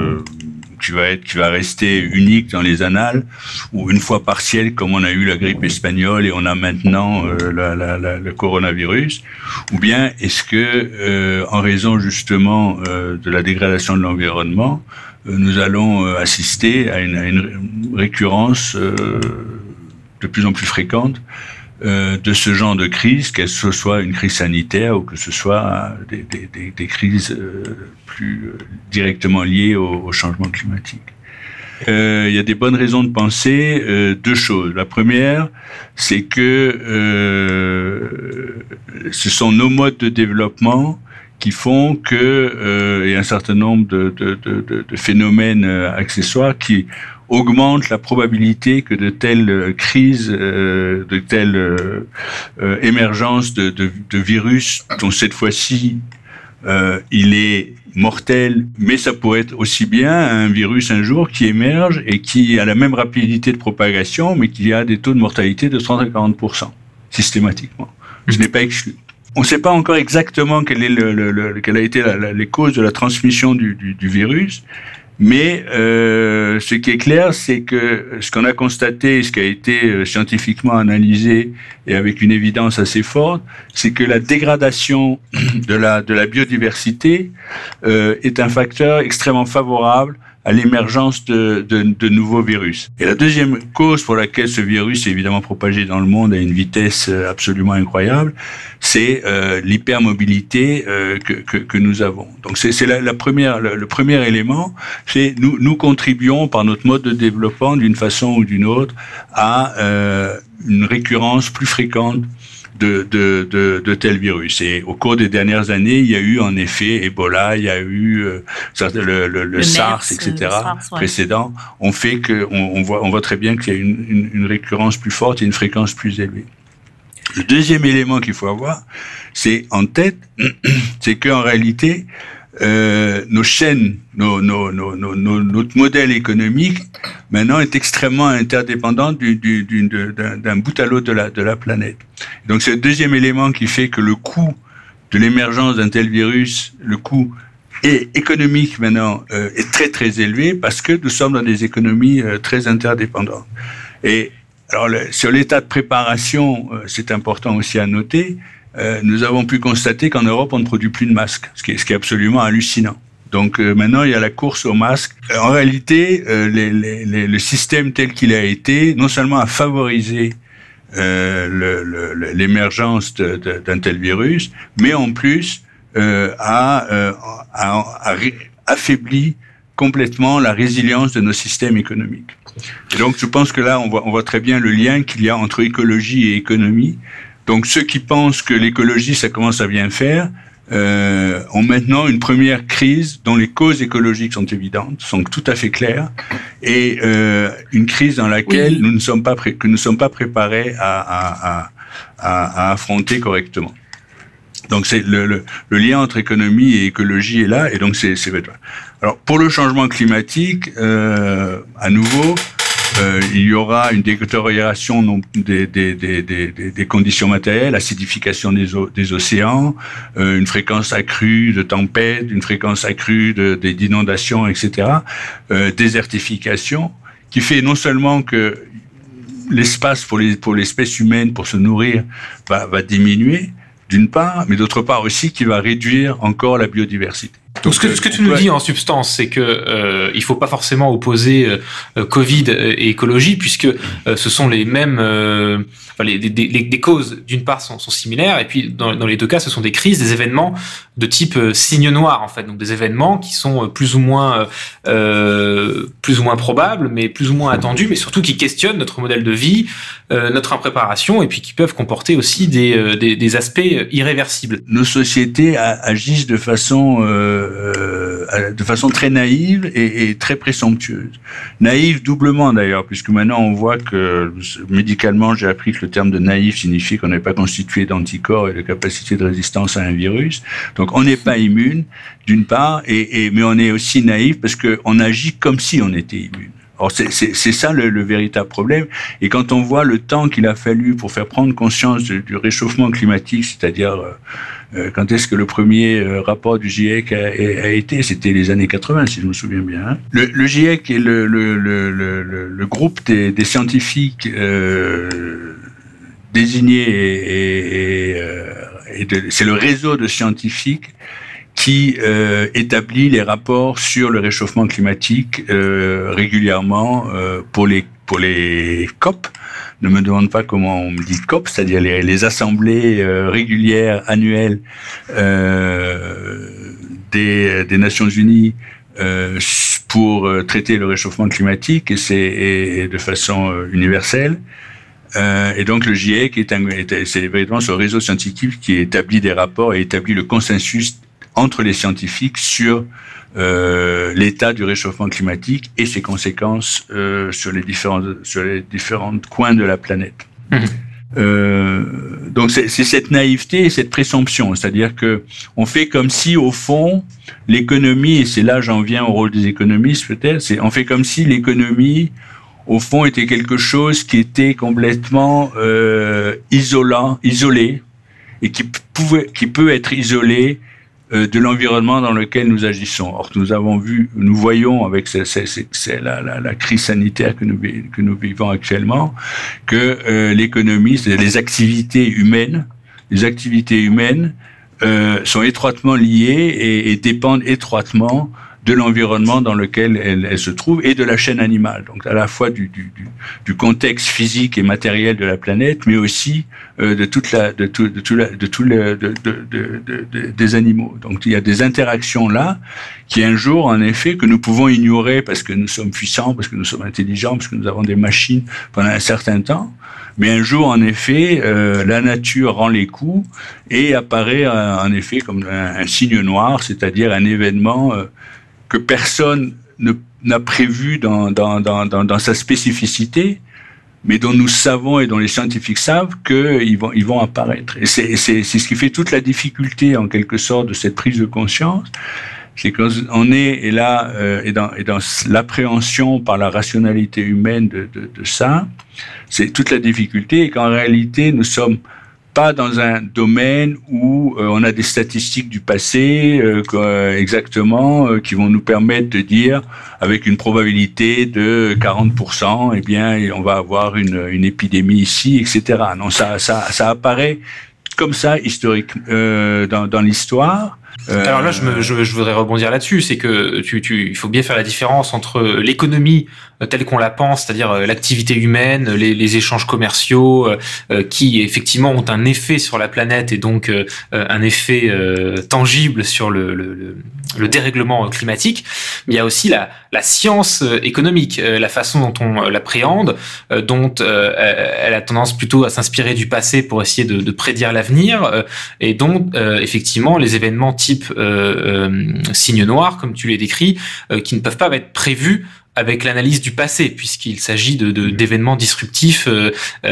qui va être, qui va rester unique dans les annales, ou une fois partielle, comme on a eu la grippe espagnole et on a maintenant euh, le coronavirus, ou bien est-ce que, euh, en raison justement euh, de la dégradation de l'environnement, nous allons assister à une récurrence de plus en plus fréquente euh, de ce genre de crise, que ce soit une crise sanitaire ou que ce soit des, crises euh, plus euh, directement liées au, changement climatique. Euh, il y a des bonnes raisons de penser euh, deux choses. La première, c'est que ce sont nos modes de développement qui font que y a un certain nombre de phénomènes accessoires qui augmente la probabilité que de telles crises, euh, de telles euh, émergences de, virus, dont cette fois-ci euh, il est mortel, mais ça pourrait être aussi bien un virus un jour qui émerge et qui a la même rapidité de propagation, mais qui a des taux de mortalité de 30 à 40 systématiquement. Je n'ai pas exclu. On ne sait pas encore exactement quelle, est a été les causes de la transmission du virus, mais euh, ce qui est clair, c'est que ce qu'on a constaté, ce qui a été euh, scientifiquement analysé et avec une évidence assez forte, c'est que la dégradation [clears throat] de la, biodiversité euh, est un facteur extrêmement favorable à l'émergence de, de, de, nouveaux virus. Et la deuxième cause pour laquelle ce virus est évidemment propagé dans le monde à une vitesse euh, absolument incroyable, c'est euh, l'hypermobilité euh, que, que, que, nous avons. Donc c'est la, la, première, le, premier élément, c'est nous, nous contribuons par notre mode de développement d'une façon ou d'une autre à euh, une récurrence plus fréquente de, de, de, de, tels virus. Et au cours des dernières années, il y a eu en effet Ebola, il y a eu euh, le, le, le, SARS, etc. précédent. On fait que on, on, voit, on voit très bien qu'il y a une, une, une récurrence plus forte et une fréquence plus élevée. Le deuxième élément qu'il faut avoir, c'est en tête, [clears throat] c'est qu'en réalité, euh, nos chaînes, nos, nos, nos, notre modèle économique maintenant est extrêmement interdépendant d'un du, du, bout à l'autre de la, de la planète. Donc c'est le deuxième élément qui fait que le coût de l'émergence d'un tel virus, le coût est économique maintenant euh, est très très élevé parce que nous sommes dans des économies euh, très interdépendantes. Et alors sur l'état de préparation, euh, c'est important aussi à noter nous avons pu constater qu'en Europe, on ne produit plus de masques, ce qui est, absolument hallucinant. Donc maintenant, il y a la course aux masques. En réalité, le système tel qu'il a été, non seulement a favorisé l'émergence d'un tel virus, mais en plus a, affaibli complètement la résilience de nos systèmes économiques. Et donc, je pense que là, on voit très bien le lien qu'il y a entre écologie et économie. Donc, ceux qui pensent que l'écologie, ça commence à bien faire, euh, ont maintenant une première crise dont les causes écologiques sont évidentes, sont tout à fait claires, et euh, une crise dans laquelle nous ne sommes pas que nous ne sommes pas préparés à, à, à, à affronter correctement. Donc c'est le, le, le, lien entre économie et écologie est là, et donc c'est alors pour le changement climatique, euh, à nouveau, il y aura une détérioration des, conditions matérielles, acidification des, des océans, euh, une fréquence accrue de tempêtes, une fréquence accrue d'inondations, etc., euh, désertification, qui fait non seulement que l'espace pour les pour l'espèce humaine pour se nourrir va, va diminuer d'une part, mais d'autre part aussi qui va réduire encore la biodiversité. Donc, ce que, ce que tu nous dis en substance, c'est que euh, il faut pas forcément opposer euh, Covid et écologie, puisque euh, ce sont les mêmes, euh, enfin, les, les, les, causes d'une part sont, sont, similaires, et puis dans, dans, les deux cas, ce sont des crises, des événements de type euh, signe noir en fait, donc des événements qui sont plus ou moins plus ou moins probables, mais plus ou moins attendus, mais surtout qui questionnent notre modèle de vie, notre impréparation, et puis qui peuvent comporter aussi des, des, des aspects irréversibles. Nos sociétés agissent de façon euh, de façon très naïve et, et, très présomptueuse. Naïve doublement d'ailleurs, puisque maintenant on voit que médicalement, j'ai appris que le terme de naïf signifie qu'on n'est pas constitué d'anticorps et de capacité de résistance à un virus. Donc on n'est pas immune, d'une part, et, et, mais on est aussi naïf parce qu'on agit comme si on était immune. C'est ça le, le, véritable problème. Et quand on voit le temps qu'il a fallu pour faire prendre conscience du, réchauffement climatique, c'est-à-dire euh, euh, quand est-ce que le premier euh, rapport du GIEC a, été C'était les années 80, si je me souviens bien. Hein. Le, GIEC est le, le, groupe des, des scientifiques désignés et c'est le réseau de scientifiques qui euh, établit les rapports sur le réchauffement climatique euh, régulièrement euh, pour les pour les COP. Ne me demande pas comment on me dit COP, c'est-à-dire les, les, assemblées régulières annuelles des, des Nations Unies pour traiter le réchauffement climatique et c'est de façon universelle. Et donc le GIEC est, un, ce réseau scientifique qui établit des rapports et établit le consensus entre les scientifiques sur euh, l'état du réchauffement climatique et ses conséquences euh, sur les différents sur les différents coins de la planète. Mmh. Euh, donc c'est cette naïveté et cette présomption, c'est-à-dire que on fait comme si au fond l'économie et c'est là j'en viens au rôle des économistes peut-être, c'est on fait comme si l'économie au fond était quelque chose qui était complètement euh, isolant, isolé et qui pouvait qui peut être isolé de l'environnement dans lequel nous agissons. Or, nous avons vu, nous voyons avec la, crise sanitaire que nous, vivons actuellement, que euh, l'économie, les activités humaines, les activités humaines euh, sont étroitement liées et dépendent étroitement de l'environnement dans lequel elle, se trouve et de la chaîne animale. Donc à la fois du, du, contexte physique et matériel de la planète, mais aussi euh, de toute la, de tout, de tout, la, de tout de, de, de, des animaux. Donc il y a des interactions là qui un jour, en effet, que nous pouvons ignorer parce que nous sommes puissants, parce que nous sommes intelligents, parce que nous avons des machines pendant un certain temps. Mais un jour, en effet, euh, la nature rend les coups et apparaît euh, en effet comme un, signe noir, c'est-à-dire un événement que personne n'a prévu dans, sa spécificité, mais dont nous savons et dont les scientifiques savent qu'ils vont, apparaître. Et c'est ce qui fait toute la difficulté, en quelque sorte, de cette prise de conscience, c'est qu'on est, là, euh, et dans, l'appréhension par la rationalité humaine de ça, c'est toute la difficulté, et qu'en réalité, nous sommes pas dans un domaine où euh, on a des statistiques du passé euh, euh exactement euh, qui vont nous permettre de dire avec une probabilité de 40%, eh bien on va avoir une, une épidémie ici, etc. Non, ça, ça, ça apparaît comme ça historique euh, dans, dans l'histoire. Euh, Alors là, je, me, je, je voudrais rebondir là-dessus, c'est que tu, tu, il faut bien faire la différence entre l'économie euh, telle qu'on la pense, c'est-à-dire euh, l'activité humaine, les, les, échanges commerciaux, euh, qui effectivement ont un effet sur la planète et donc euh, un effet tangible sur le, le, le, dérèglement climatique. Mais il y a aussi la, la science économique, la façon dont on l'appréhende, dont elle a tendance plutôt à s'inspirer du passé pour essayer de, de prédire l'avenir, et dont effectivement les événements type signe noir, comme tu l'as décrit, qui ne peuvent pas être prévus avec l'analyse du passé, puisqu'il s'agit de, d'événements disruptifs euh,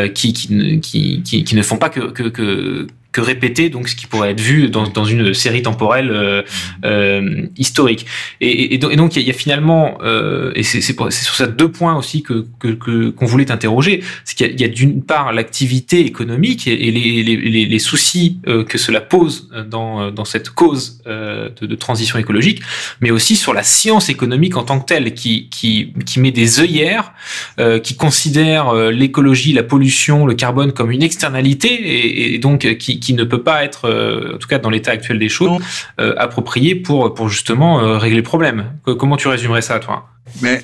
qui, qui, qui, qui, ne font pas que, que, que, que répéter donc ce qui pourrait être vu dans, dans une série temporelle euh, euh, historique. Et, et, donc il y, a finalement euh, et c'est, sur ces deux points aussi que, que, qu'on voulait interroger c'est qu'il y a, d'une part l'activité économique et, les, les, les, soucis euh, que cela pose dans, dans cette cause euh, de, de, transition écologique mais aussi sur la science économique en tant que telle qui, qui, qui met des œillères euh, qui considère l'écologie la pollution le carbone comme une externalité et, et donc qui, ne peut pas être, euh, en tout cas dans l'état actuel des choses, euh, approprié pour, pour justement euh, régler le problème. Comment tu résumerais ça, toi? Mais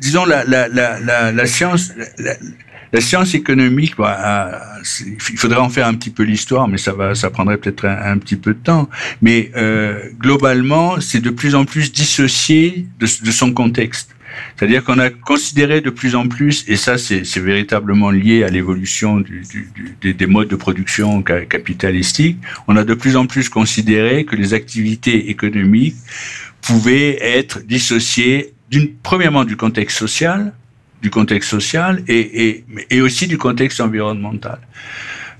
disons la, la, la, la science. La, science économique, bah, il faudrait en faire un petit peu l'histoire, mais ça va, ça prendrait peut-être un, petit peu de temps. Mais globalement, c'est de plus en plus dissocié de, de son contexte. C'est-à-dire qu'on a considéré de plus en plus, et ça c'est véritablement lié à l'évolution des modes de production capitalistiques, on a de plus en plus considéré que les activités économiques pouvaient être dissociées premièrement du contexte social, du contexte social et, et aussi du contexte environnemental.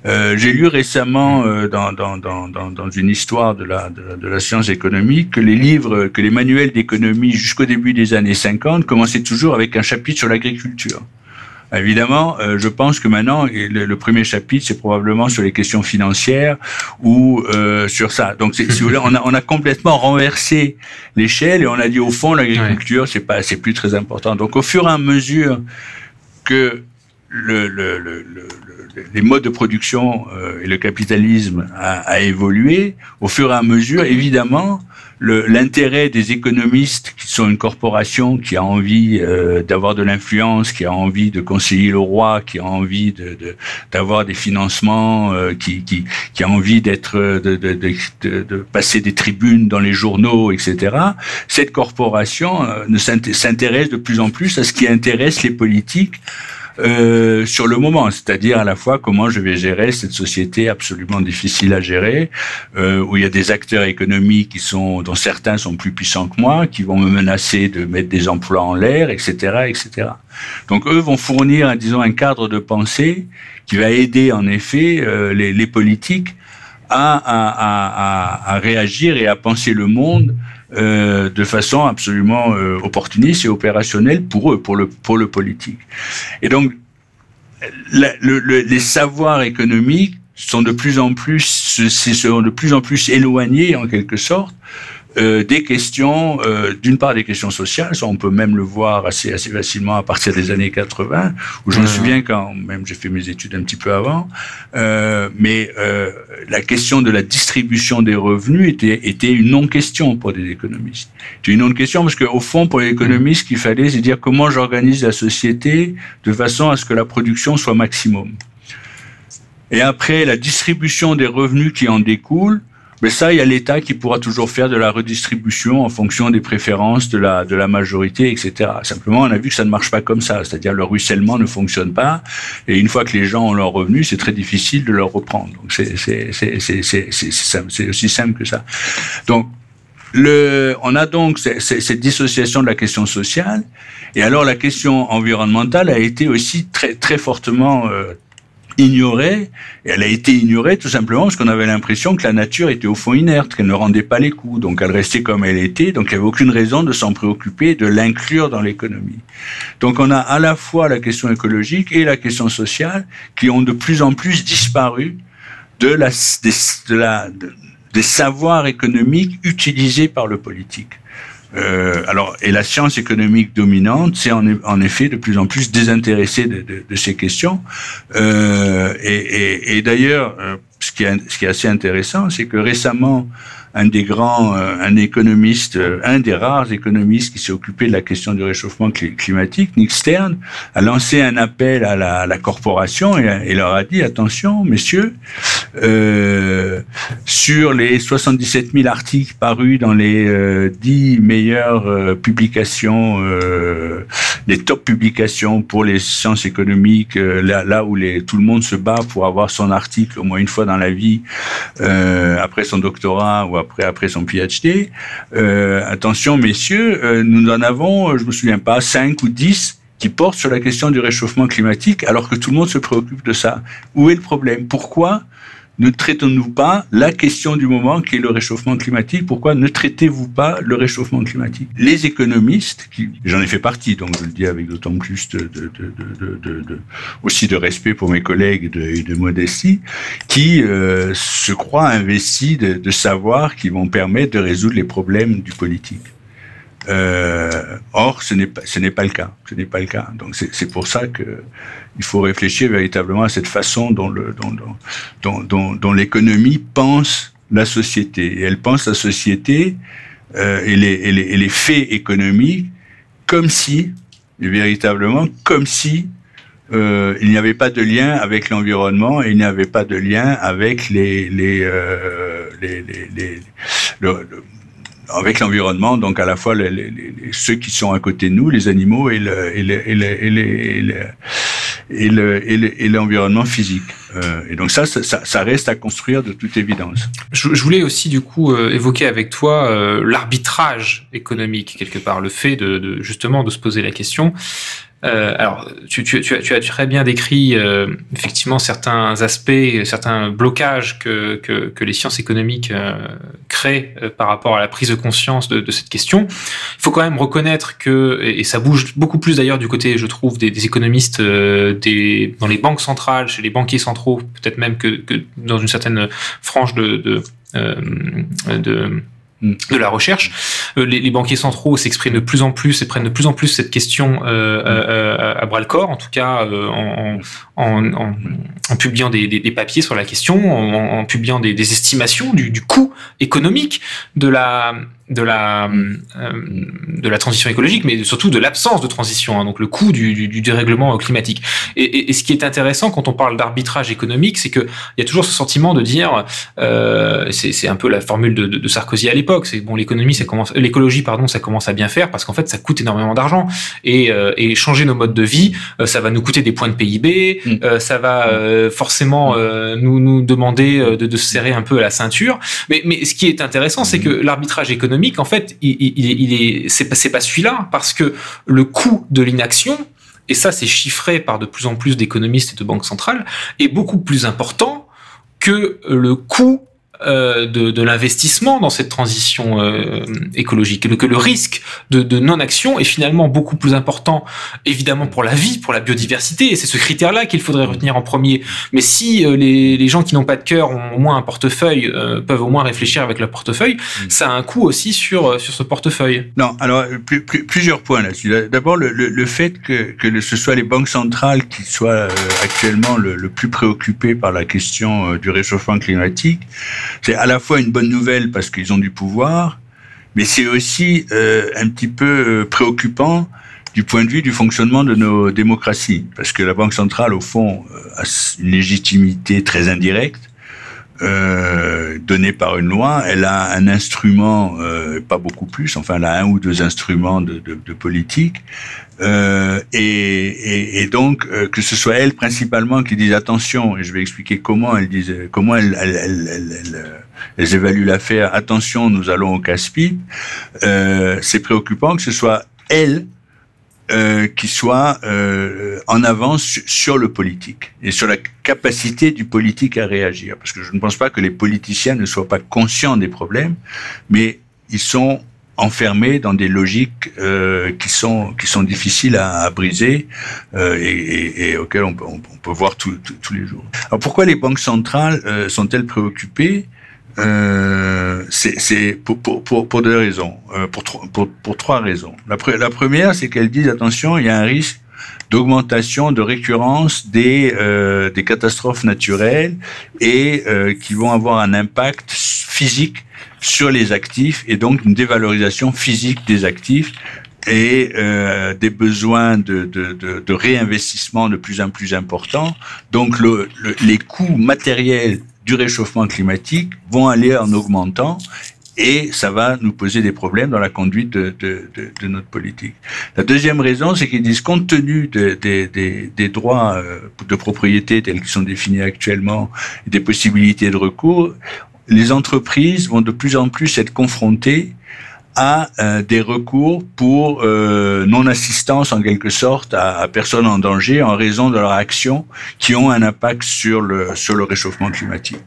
Euh, j'ai lu récemment euh, dans, dans, dans, dans, une histoire de la, de, la science économique que les livres, que les manuels d'économie jusqu'au début des années 50 commençaient toujours avec un chapitre sur l'agriculture. Évidemment, euh, je pense que maintenant, le, premier chapitre, c'est probablement sur les questions financières ou euh, sur ça. Donc, si vous voulez, on a, on a complètement renversé l'échelle et on a dit au fond, l'agriculture, c'est pas, c'est plus très important. Donc, au fur et à mesure que le, le, le, les modes de production euh, et le capitalisme a, a, évolué, au fur et à mesure, évidemment, l'intérêt des économistes qui sont une corporation qui a envie euh, d'avoir de l'influence, qui a envie de conseiller le roi, qui a envie d'avoir de, des financements, euh, qui, qui, qui, a envie d'être de, de, de, passer des tribunes dans les journaux, etc. Cette corporation ne s'intéresse de plus en plus à ce qui intéresse les politiques euh, sur le moment, c'est-à-dire à la fois comment je vais gérer cette société absolument difficile à gérer, euh, où il y a des acteurs économiques qui sont, dont certains sont plus puissants que moi, qui vont me menacer de mettre des emplois en l'air, etc., etc. Donc eux vont fournir, disons, un cadre de pensée qui va aider en effet euh, les, les, politiques à, à, à, à, réagir et à penser le monde euh, de façon absolument euh, opportuniste et opérationnelle pour eux, pour le, pour le politique. Et donc, le, les savoirs économiques sont de plus en plus, sont de plus en plus éloignés en quelque sorte euh, des questions, euh, d'une part des questions sociales, ça on peut même le voir assez assez facilement à partir des années 80, où je me souviens quand même j'ai fait mes études un petit peu avant, euh, mais euh, la question de la distribution des revenus était était une non-question pour des économistes. C'était une non-question parce qu'au fond pour les économistes, ce qu'il fallait c'est dire comment j'organise la société de façon à ce que la production soit maximum. Et après, la distribution des revenus qui en découlent, mais ça, il y a l'État qui pourra toujours faire de la redistribution en fonction des préférences de la, de la majorité, etc. Simplement, on a vu que ça ne marche pas comme ça. C'est-à-dire, le ruissellement ne fonctionne pas. Et une fois que les gens ont leur revenu, c'est très difficile de leur reprendre. Donc, c'est, aussi simple que ça. Donc, le, on a donc cette dissociation de la question sociale. Et alors, la question environnementale a été aussi très, très fortement euh, ignorée, et elle a été ignorée tout simplement parce qu'on avait l'impression que la nature était au fond inerte, qu'elle ne rendait pas les coups, donc elle restait comme elle était, donc il n'y avait aucune raison de s'en préoccuper, de l'inclure dans l'économie. Donc on a à la fois la question écologique et la question sociale qui ont de plus en plus disparu de la, des, savoirs économiques utilisés par le politique. Euh, alors, et la science économique dominante c'est en, effet de plus en plus désintéressée de, ces questions. Euh, et, d'ailleurs, euh, ce qui est, assez intéressant, c'est que récemment, un des grands, euh, un économiste, euh, un des rares économistes qui s'est occupé de la question du réchauffement climatique, Nick Stern, a lancé un appel à la corporation et, leur a dit attention, messieurs, euh, sur les 77 000 articles parus dans les euh, 10 meilleures euh, publications, les top publications pour les sciences économiques, là, là où tout le monde se bat pour avoir son article au moins une fois dans la vie, après son doctorat ou après, son PhD. Euh, attention, messieurs, euh, nous en avons, je me souviens pas, 5 ou 10 qui portent sur la question du réchauffement climatique, alors que tout le monde se préoccupe de ça. Où est le problème? Pourquoi ne traitons-nous pas la question du moment qui est le réchauffement climatique? Pourquoi ne traitez-vous pas le réchauffement climatique? Les économistes, qui, j'en ai fait partie, donc je le dis avec d'autant plus de, de, de, de, aussi de respect pour mes collègues et de, modestie, qui euh, se croient investis de, savoir qui vont permettre de résoudre les problèmes du politique. Euh, or, ce n'est pas, ce n'est pas le cas. Ce n'est pas le cas. Donc, c'est pour ça que il faut réfléchir véritablement à cette façon dont dont, dont, dont, dont l'économie pense la société. Et elle pense la société euh, et, les, et, les, et, les, faits économiques comme si, véritablement, comme si euh, il n'y avait pas de lien avec l'environnement et il n'y avait pas de lien avec les, les, euh, les le, le, avec l'environnement, donc à la fois ceux qui sont à côté de nous, les animaux et le, et le, et le, et le, et l'environnement physique. Euh, et donc ça, ça, reste à construire de toute évidence. Je, voulais aussi du coup euh, évoquer avec toi euh, l'arbitrage économique quelque part, le fait de, justement de se poser la question euh, alors, tu, tu, tu, as, tu, as, très bien décrit euh, effectivement certains aspects, certains blocages que, que, que les sciences économiques euh, créent euh, par rapport à la prise de conscience de, de, cette question. Il faut quand même reconnaître que, et, ça bouge beaucoup plus d'ailleurs du côté, je trouve, des, des économistes euh, des, dans les banques centrales, chez les banquiers centraux, peut-être même que, que, dans une certaine frange de, de, de de la recherche. Euh, les, les, banquiers centraux s'expriment de plus en plus et prennent de plus en plus cette question euh, euh, à bras le corps, en tout cas euh, en, en, en, en, publiant des, des, des, papiers sur la question, en, publiant des, des estimations du, du, coût économique de la de la euh, de la transition écologique, mais surtout de l'absence de transition, hein, donc le coût du, du, du dérèglement climatique. Et, et, et, ce qui est intéressant quand on parle d'arbitrage économique, c'est que il y a toujours ce sentiment de dire, euh, c'est un peu la formule de, de, de Sarkozy à l'époque, c'est bon l'économie, ça commence, l'écologie pardon, ça commence à bien faire parce qu'en fait ça coûte énormément d'argent et, euh, et changer nos modes de vie, euh, ça va nous coûter des points de PIB. Euh, ça va euh, forcément nous nous demander de, de se serrer un peu à la ceinture. Mais mais ce qui est intéressant, c'est mm. que l'arbitrage économique en fait, il, il, est, c'est pas, pas celui-là, parce que le coût de l'inaction, et ça c'est chiffré par de plus en plus d'économistes et de banques centrales, est beaucoup plus important que le coût euh, de, de l'investissement dans cette transition euh, écologique, que le risque de, de non-action est finalement beaucoup plus important, évidemment pour la vie, pour la biodiversité, et c'est ce critère-là qu'il faudrait retenir en premier. Mais si euh, les, les, gens qui n'ont pas de cœur ont au moins un portefeuille, euh, peuvent au moins réfléchir avec leur portefeuille, mmh. ça a un coût aussi sur, euh, sur ce portefeuille. Non, alors plus, plus, plusieurs points là-dessus. D'abord, le, le, le, fait que, que ce soit les banques centrales qui soient actuellement le, le, plus préoccupées par la question du réchauffement climatique, c'est à la fois une bonne nouvelle parce qu'ils ont du pouvoir, mais c'est aussi euh, un petit peu euh, préoccupant du point de vue du fonctionnement de nos démocraties, parce que la Banque centrale, au fond, euh, a une légitimité très indirecte, euh, donnée par une loi. Elle a un instrument, euh, pas beaucoup plus, enfin elle a un ou deux instruments de, de, de politique, euh, et, et, et, donc euh, que ce soit elle principalement qui dise attention, et je vais expliquer comment elle disent, comment elle, elle, elle, elle elles évaluent l'affaire. Attention, nous allons au casse-pipe. Euh, c'est préoccupant que ce soit elle euh, qui soit euh, en avance sur le politique et sur la capacité du politique à réagir. Parce que je ne pense pas que les politiciens ne soient pas conscients des problèmes, mais ils sont enfermés dans des logiques euh, qui sont qui sont difficiles à, à briser euh, et, et, et, auxquelles on peut, on peut voir tous les jours. Alors pourquoi les banques centrales euh, sont-elles préoccupées? Euh, c'est pour, pour, pour, deux raisons, euh, pour, pour, pour trois raisons. La, première, c'est qu'elles disent attention, il y a un risque d'augmentation, de récurrence des, euh, des catastrophes naturelles et euh, qui vont avoir un impact physique sur les actifs et donc une dévalorisation physique des actifs et euh, des besoins de, de, de, de, réinvestissement de plus en plus importants. Donc le, les coûts matériels du réchauffement climatique vont aller en augmentant et ça va nous poser des problèmes dans la conduite de, notre politique. La deuxième raison, c'est qu'ils disent, compte tenu des droits euh, de propriété tels qu'ils sont définis actuellement, et des possibilités de recours, les entreprises vont de plus en plus être confrontées à euh, des recours pour euh, non-assistance en quelque sorte à, à, personnes en danger en raison de leurs actions qui ont un impact sur le sur le réchauffement climatique.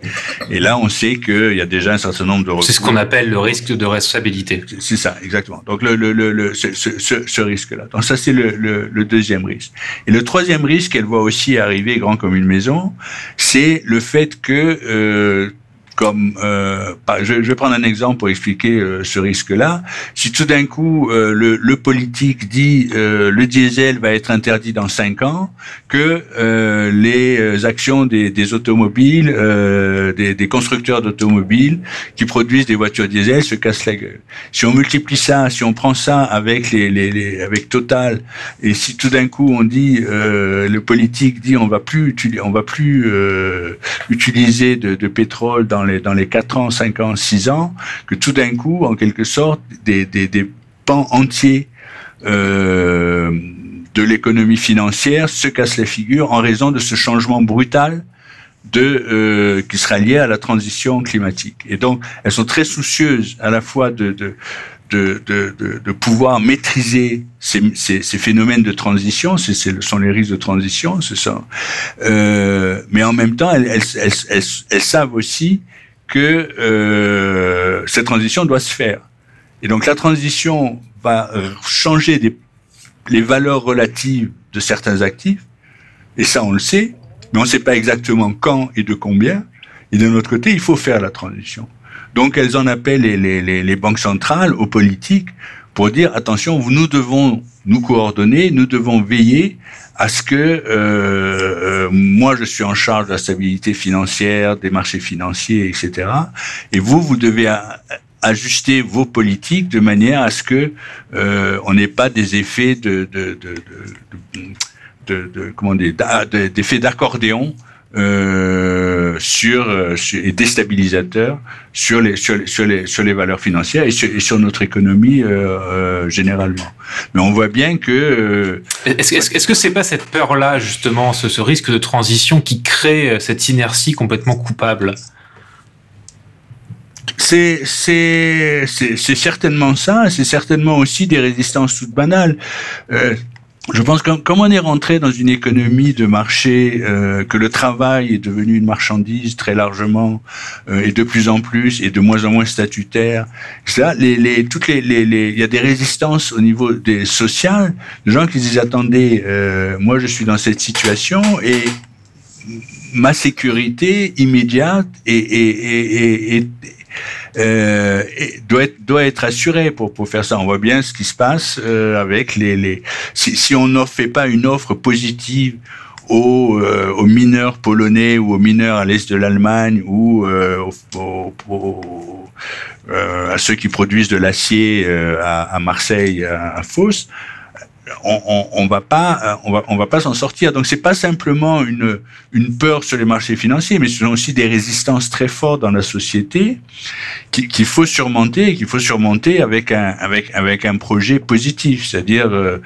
Et là, on sait qu'il y a déjà un certain nombre de recours. C'est ce qu'on appelle le risque de responsabilité. C'est ça, exactement. Donc le, le, le, le ce, ce, ce risque-là. Donc ça, c'est le, le, le, deuxième risque. Et le troisième risque, qu'elle voit aussi arriver grand comme une maison, c'est le fait que euh, comme euh, je, vais prendre un exemple pour expliquer euh, ce risque-là. Si tout d'un coup euh, le, le, politique dit euh, le diesel va être interdit dans cinq ans, que euh, les actions des, des automobiles, des, des, constructeurs d'automobiles qui produisent des voitures diesel se cassent la gueule. Si on multiplie ça, si on prend ça avec les, les, les avec Total, et si tout d'un coup on dit le politique dit on va plus on va plus utiliser de, de pétrole dans dans les 4 ans, 5 ans, 6 ans, que tout d'un coup, en quelque sorte, des, des, des pans entiers euh, de l'économie financière se cassent les figures en raison de ce changement brutal de euh, qui sera lié à la transition climatique. Et donc, elles sont très soucieuses à la fois de, de de, de, pouvoir maîtriser ces, ces, phénomènes de transition, ce sont les risques de transition, ce sont, euh, mais en même temps, elles, elles, elles savent aussi que euh, cette transition doit se faire. Et donc la transition va changer des, les valeurs relatives de certains actifs, et ça on le sait, mais on ne sait pas exactement quand et de combien. Et d'un autre côté, il faut faire la transition. Donc elles en appellent les banques centrales aux politiques pour dire attention, nous devons nous coordonner, nous devons veiller à ce que euh, euh, moi je suis en charge de la stabilité financière, des marchés financiers, etc. Et vous, vous devez ajuster vos politiques de manière à ce que euh, on n'ait pas des effets de, de, de, de, de comment d'accordéon euh, sur, euh, sur, et déstabilisateur sur les sur les, sur les sur les valeurs financières et sur, et sur notre économie euh, euh généralement. Mais on voit bien que est-ce est -ce que c'est pas cette peur là justement ce, ce risque de transition qui crée cette inertie complètement coupable? C'est c'est c'est certainement ça. C'est certainement aussi des résistances toutes banales. Euh, je pense que comme on est rentré dans une économie de marché, euh, que le travail est devenu une marchandise très largement euh, et de plus en plus et de moins en moins statutaire, ça, les, les, toutes les, les, les, il y a des résistances au niveau des sociales, de gens qui disent attendez, euh, moi je suis dans cette situation et ma sécurité immédiate et, et, euh, doit être doit être assuré pour pour faire ça. On voit bien ce qui se passe euh, avec les les si, si on ne fait pas une offre positive aux, euh, aux, mineurs polonais ou aux mineurs à l'est de l'Allemagne ou à ceux qui produisent de l'acier à, à, Marseille, à, à Fos, on, on, va pas, euh, on va, on va pas s'en sortir. Donc c'est pas simplement une une peur sur les marchés financiers, mais ce sont aussi des résistances très fortes dans la société qu'il faut surmonter, qu'il faut surmonter avec un avec avec un projet positif, c'est-à-dire euh,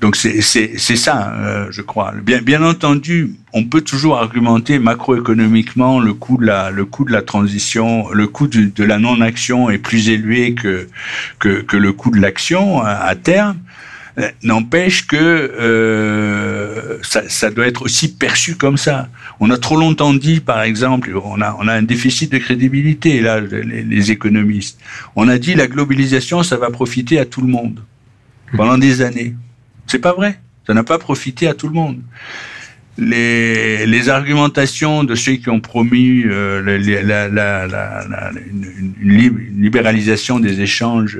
donc c'est ça, euh, je crois. Bien bien entendu, on peut toujours argumenter macroéconomiquement le coût de la le coût de la transition, le coût de, la non-action est plus élevé que que que le coût de l'action à terme. Euh, n'empêche que euh, ça, doit être aussi perçu comme ça. On a trop longtemps dit, par exemple, on a, on a un déficit de crédibilité, là, les, les économistes. On a dit la globalisation, ça va profiter à tout le monde pendant des années. C'est pas vrai. Ça n'a pas profité à tout le monde les, les, argumentations de ceux qui ont promu euh, la, une, libéralisation des échanges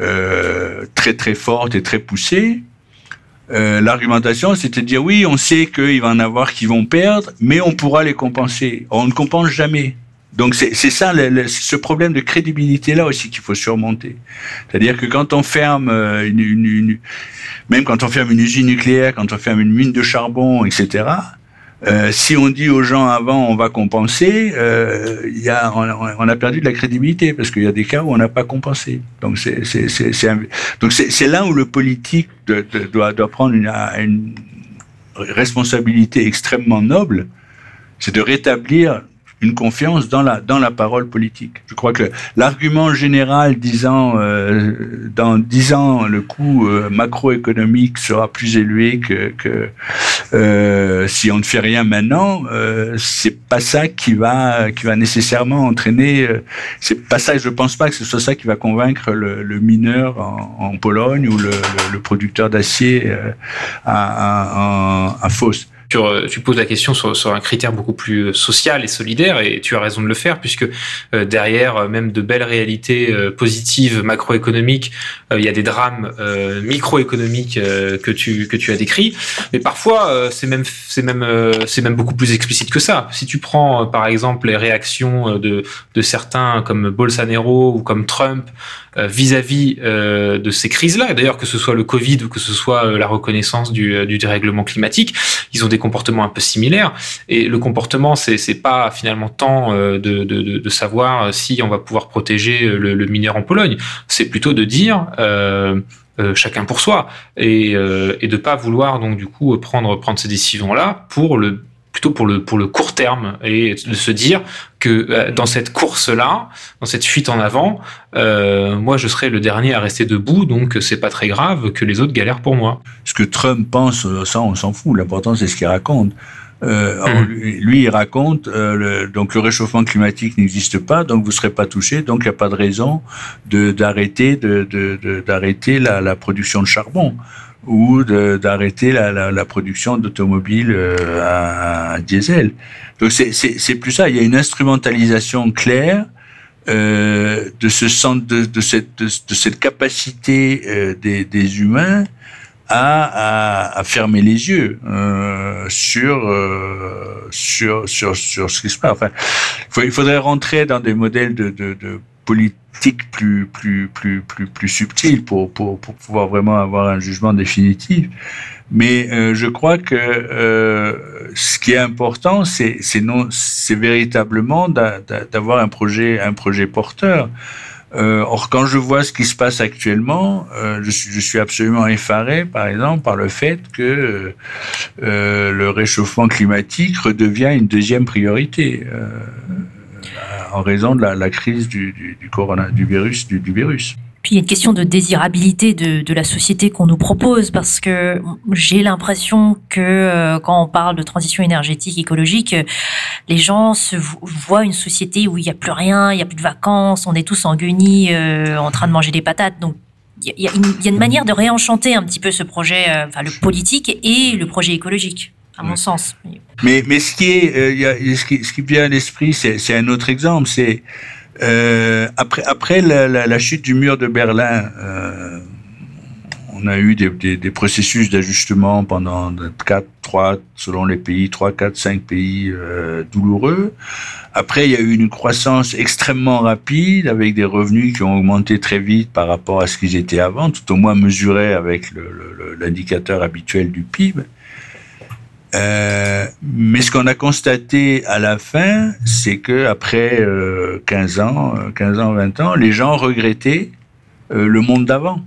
euh, très très forte et très poussée euh, l'argumentation, c'était de dire oui, on sait qu'il va en avoir qui vont perdre, mais on pourra les compenser. On ne compense jamais. Donc c'est ça, ce problème de crédibilité là aussi qu'il faut surmonter. C'est-à-dire que quand on ferme euh, une, même quand on ferme une usine nucléaire, quand on ferme une mine de charbon, etc. Euh, si on dit aux gens avant on va compenser, euh, on, a perdu de la crédibilité parce qu'il y a des cas où on n'a pas compensé. Donc c'est là où le politique doit, doit prendre une responsabilité extrêmement noble, c'est de rétablir une confiance dans la dans la parole politique. Je crois que l'argument général disant euh, dans dix ans le coût euh, macroéconomique sera plus élevé que, que euh, si on ne fait rien maintenant, euh, c'est pas ça qui va qui va nécessairement entraîner. Euh, c'est pas ça. Je pense pas que ce soit ça qui va convaincre le, le mineur en, en, Pologne ou le, le, producteur d'acier à, à, à, à euh, tu, poses la question sur, sur, un critère beaucoup plus euh, social et solidaire, et tu as raison de le faire, puisque euh, derrière même de belles réalités positives macroéconomiques, il y a des drames microéconomiques que tu que tu as décrits. Mais parfois, c'est même c'est même c'est même beaucoup plus explicite que ça. Si tu prends par exemple les réactions de de certains comme Bolsonaro ou comme Trump vis-à-vis de ces crises-là, d'ailleurs que ce soit le Covid ou que ce soit la reconnaissance du, du dérèglement climatique, ils ont des comportements un peu similaires. Et le comportement, c'est pas finalement tant euh, de, de, de, savoir si on va pouvoir protéger le, le mineur en Pologne. C'est plutôt de dire euh, euh, chacun pour soi et, euh, et de pas vouloir donc du coup prendre prendre ces décisions là pour le plutôt pour le pour le court terme et de se dire que euh, dans cette course là, dans cette fuite en avant, euh, moi je serai le dernier à rester debout, donc c'est pas très grave que les autres galèrent pour moi. Ce que Trump pense, euh, ça on s'en fout. L'important c'est ce qu'il raconte. Euh, mmh. lui, il raconte euh, le, donc le réchauffement climatique n'existe pas, donc vous serez pas touché, donc il n'y a pas de raison de d'arrêter de d'arrêter de, la, la production de charbon ou d'arrêter la, la, la, production d'automobiles euh, à, à, diesel. Donc c'est plus ça. Il y a une instrumentalisation claire euh, de ce centre, de, de, cette, de, cette capacité euh, des, des, humains à, à, à, fermer les yeux euh, sur, euh, sur sur sur ce qui se passe. Enfin, il faudrait rentrer dans des modèles de, de, de politique plus plus plus plus plus subtil pour, pour pour pouvoir vraiment avoir un jugement définitif. Mais euh, je crois que euh, ce qui est important, c'est véritablement d'avoir un projet un projet porteur. Euh, or, quand je vois ce qui se passe actuellement, je, suis, absolument effaré, par exemple, par le fait que le réchauffement climatique redevient une deuxième priorité. En raison de la, crise du, du, du, virus. Puis il y a une question de désirabilité de, la société qu'on nous propose parce que j'ai l'impression que euh, quand on parle de transition énergétique, écologique, les gens voient une société où il n'y a plus rien, il n'y a plus de vacances, on est tous en guenilles euh, en train de manger des patates. Donc il y, a une manière de réenchanter un petit peu ce projet, euh, enfin le politique et le projet écologique à mon sens. Mais, mais ce, qui est, euh, y a, ce, qui, ce qui vient à l'esprit, c'est un autre exemple. C'est euh, après, après la, la, la, chute du mur de Berlin, euh, on a eu des, des, des processus d'ajustement pendant 4, 3, selon les pays, 3, 4, 5 pays euh, douloureux. Après, il y a eu une croissance extrêmement rapide avec des revenus qui ont augmenté très vite par rapport à ce qu'ils étaient avant, tout au moins mesurés avec l'indicateur habituel du PIB. Euh, mais ce qu'on a constaté à la fin, c'est que après euh, 15 ans, 15 euh, ans, 20 ans, les gens regrettaient euh, le monde d'avant.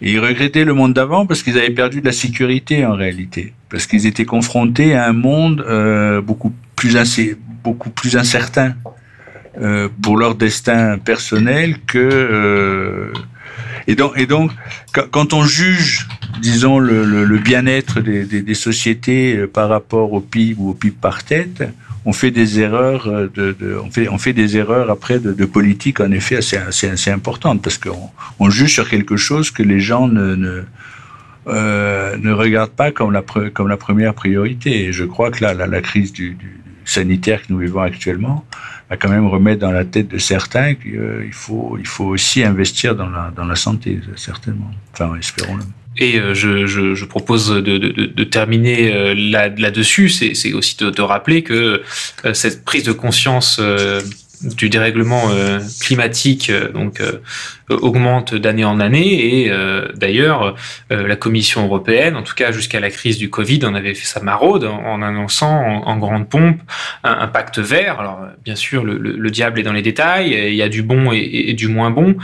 Ils regrettaient le monde d'avant parce qu'ils avaient perdu de la sécurité en réalité, parce qu'ils étaient confrontés à un monde euh, plus beaucoup plus incertain pour leur destin personnel que et donc, quand on juge, disons, le, bien-être des, sociétés euh, par rapport au PIB ou au PIB par tête, on fait des erreurs euh, on fait des erreurs après de, politique en effet assez assez, importantes parce qu'on on juge sur quelque chose que les gens ne, euh, regardent pas comme la première priorité. Et je crois que là la, crise sanitaire que nous vivons actuellement va quand même remettre dans la tête de certains qu'il euh, faut, il faut aussi investir dans la, dans la santé, certainement. Enfin, espérons-le. et je, je, je, propose de, de, de terminer là-dessus, c'est aussi de, de, rappeler que cette prise de conscience du dérèglement climatique, donc augmente d'année en année et euh, d'ailleurs euh, la Commission européenne, en tout cas jusqu'à la crise du Covid, en avait fait sa maraude en, annonçant en, grande pompe un, pacte vert. Alors bien sûr le, le, diable est dans les détails, il y a du bon et, du moins bon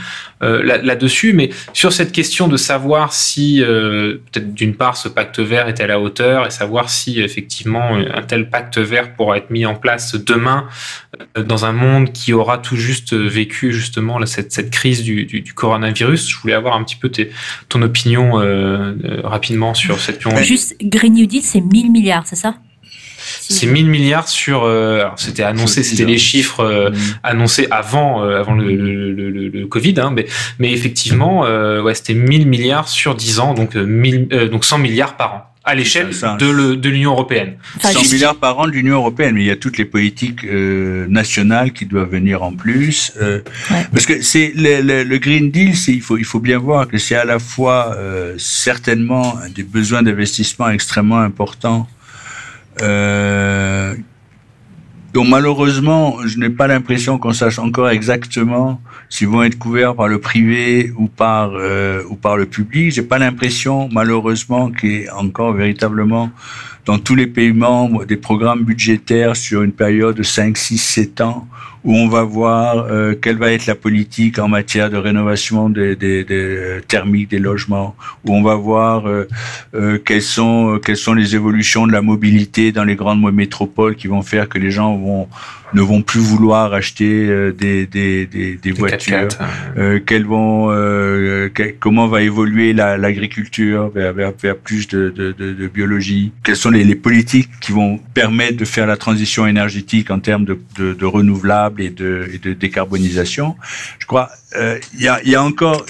euh, là-dessus, mais sur cette question de savoir si peut-être d'une part ce pacte vert est à la hauteur et savoir si effectivement un tel pacte vert pourra être mis en place demain dans un monde qui aura tout juste vécu justement cette, cette crise du, du, coronavirus. Je voulais avoir un petit peu ton opinion euh, euh, rapidement sur cette question. Juste, Green New Deal, c'est 1000 milliards, c'est ça? C'est 1000 milliards sur. Euh, c'était annoncé, c'était les chiffres mm. annoncés avant, avant le, le, Covid, hein, mais, mais effectivement, ouais, c'était 1000 milliards sur 10 ans, donc, 1000, donc 100 milliards par an à l'échelle de l'Union européenne. 100 milliards par an de l'Union européenne, mais il y a toutes les politiques euh, nationales qui doivent venir en plus. Euh, Parce que c'est le, le, Green Deal, il faut il faut bien voir que c'est à la fois euh, certainement des besoins d'investissement extrêmement importants euh, donc malheureusement, je n'ai pas l'impression qu'on sache encore exactement s'ils vont être couverts par le privé ou par euh, ou par le public. J'ai pas l'impression, malheureusement, qu'il y ait encore véritablement dans tous les pays membres des programmes budgétaires sur une période de 5, 6, 7 ans où on va voir euh, quelle va être la politique en matière de rénovation des, des, des thermiques des logements, où on va voir euh, euh, quelles sont quelles sont les évolutions de la mobilité dans les grandes métropoles qui vont faire que les gens vont ne vont plus vouloir acheter euh, des, des, des, des voitures, hein. euh, qu'elles vont, euh, comment va évoluer l'agriculture vers, vers, vers, plus de, de, de, de, biologie, quelles sont les, les, politiques qui vont permettre de faire la transition énergétique en termes de, de, de renouvelables et de, et de décarbonisation? Je crois euh, il y, a, y, a, encore,